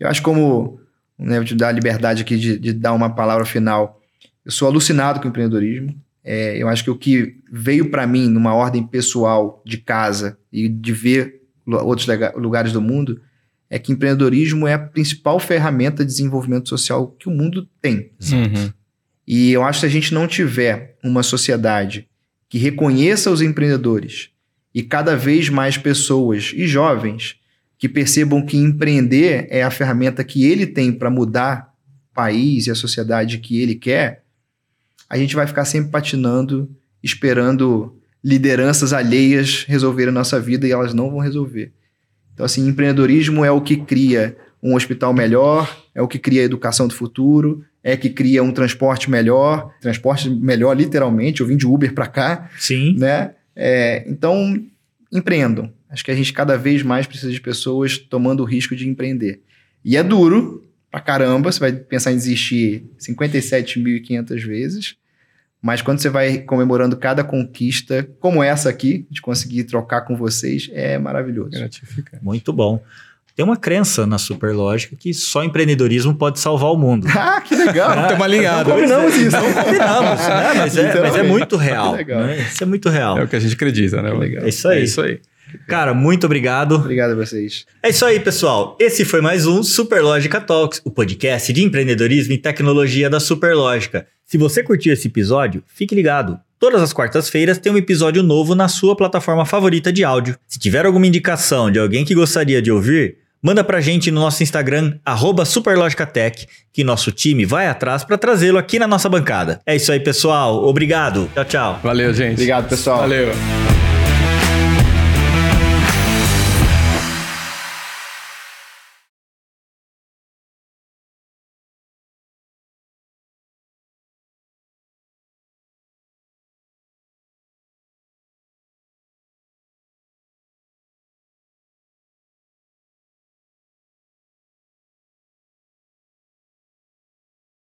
Eu acho como, né, vou te dar a liberdade aqui de, de dar uma palavra final. Eu sou alucinado com o empreendedorismo. É, eu acho que o que veio para mim numa ordem pessoal de casa e de ver outros lugares do mundo é que empreendedorismo é a principal ferramenta de desenvolvimento social que o mundo tem. Uhum. E eu acho que se a gente não tiver uma sociedade que reconheça os empreendedores e cada vez mais pessoas e jovens que percebam que empreender é a ferramenta que ele tem para mudar o país e a sociedade que ele quer, a gente vai ficar sempre patinando, esperando lideranças alheias resolverem a nossa vida e elas não vão resolver. Então, assim, empreendedorismo é o que cria um hospital melhor, é o que cria a educação do futuro, é que cria um transporte melhor, transporte melhor literalmente, eu vim de Uber para cá, Sim. né? É, então, empreendam. Acho que a gente cada vez mais precisa de pessoas tomando o risco de empreender. E é duro pra caramba, você vai pensar em desistir 57.500 vezes, mas quando você vai comemorando cada conquista, como essa aqui, de conseguir trocar com vocês, é maravilhoso. Gratificante. Muito bom. Tem uma crença na Superlógica que só empreendedorismo pode salvar o mundo. ah, que legal! Estamos alinhados. Não combinamos isso. Não combinamos, né? Mas é, mas é muito real. Né? Isso é muito real. É o que a gente acredita, né? É isso aí. É isso aí. Cara, muito obrigado. Obrigado a vocês. É isso aí, pessoal. Esse foi mais um Superlógica Talks, o podcast de empreendedorismo e tecnologia da Superlógica. Se você curtiu esse episódio, fique ligado. Todas as quartas-feiras tem um episódio novo na sua plataforma favorita de áudio. Se tiver alguma indicação de alguém que gostaria de ouvir, manda pra gente no nosso Instagram, arroba SuperlógicaTech, que nosso time vai atrás para trazê-lo aqui na nossa bancada. É isso aí, pessoal. Obrigado. Tchau, tchau. Valeu, gente. Obrigado, pessoal. Valeu.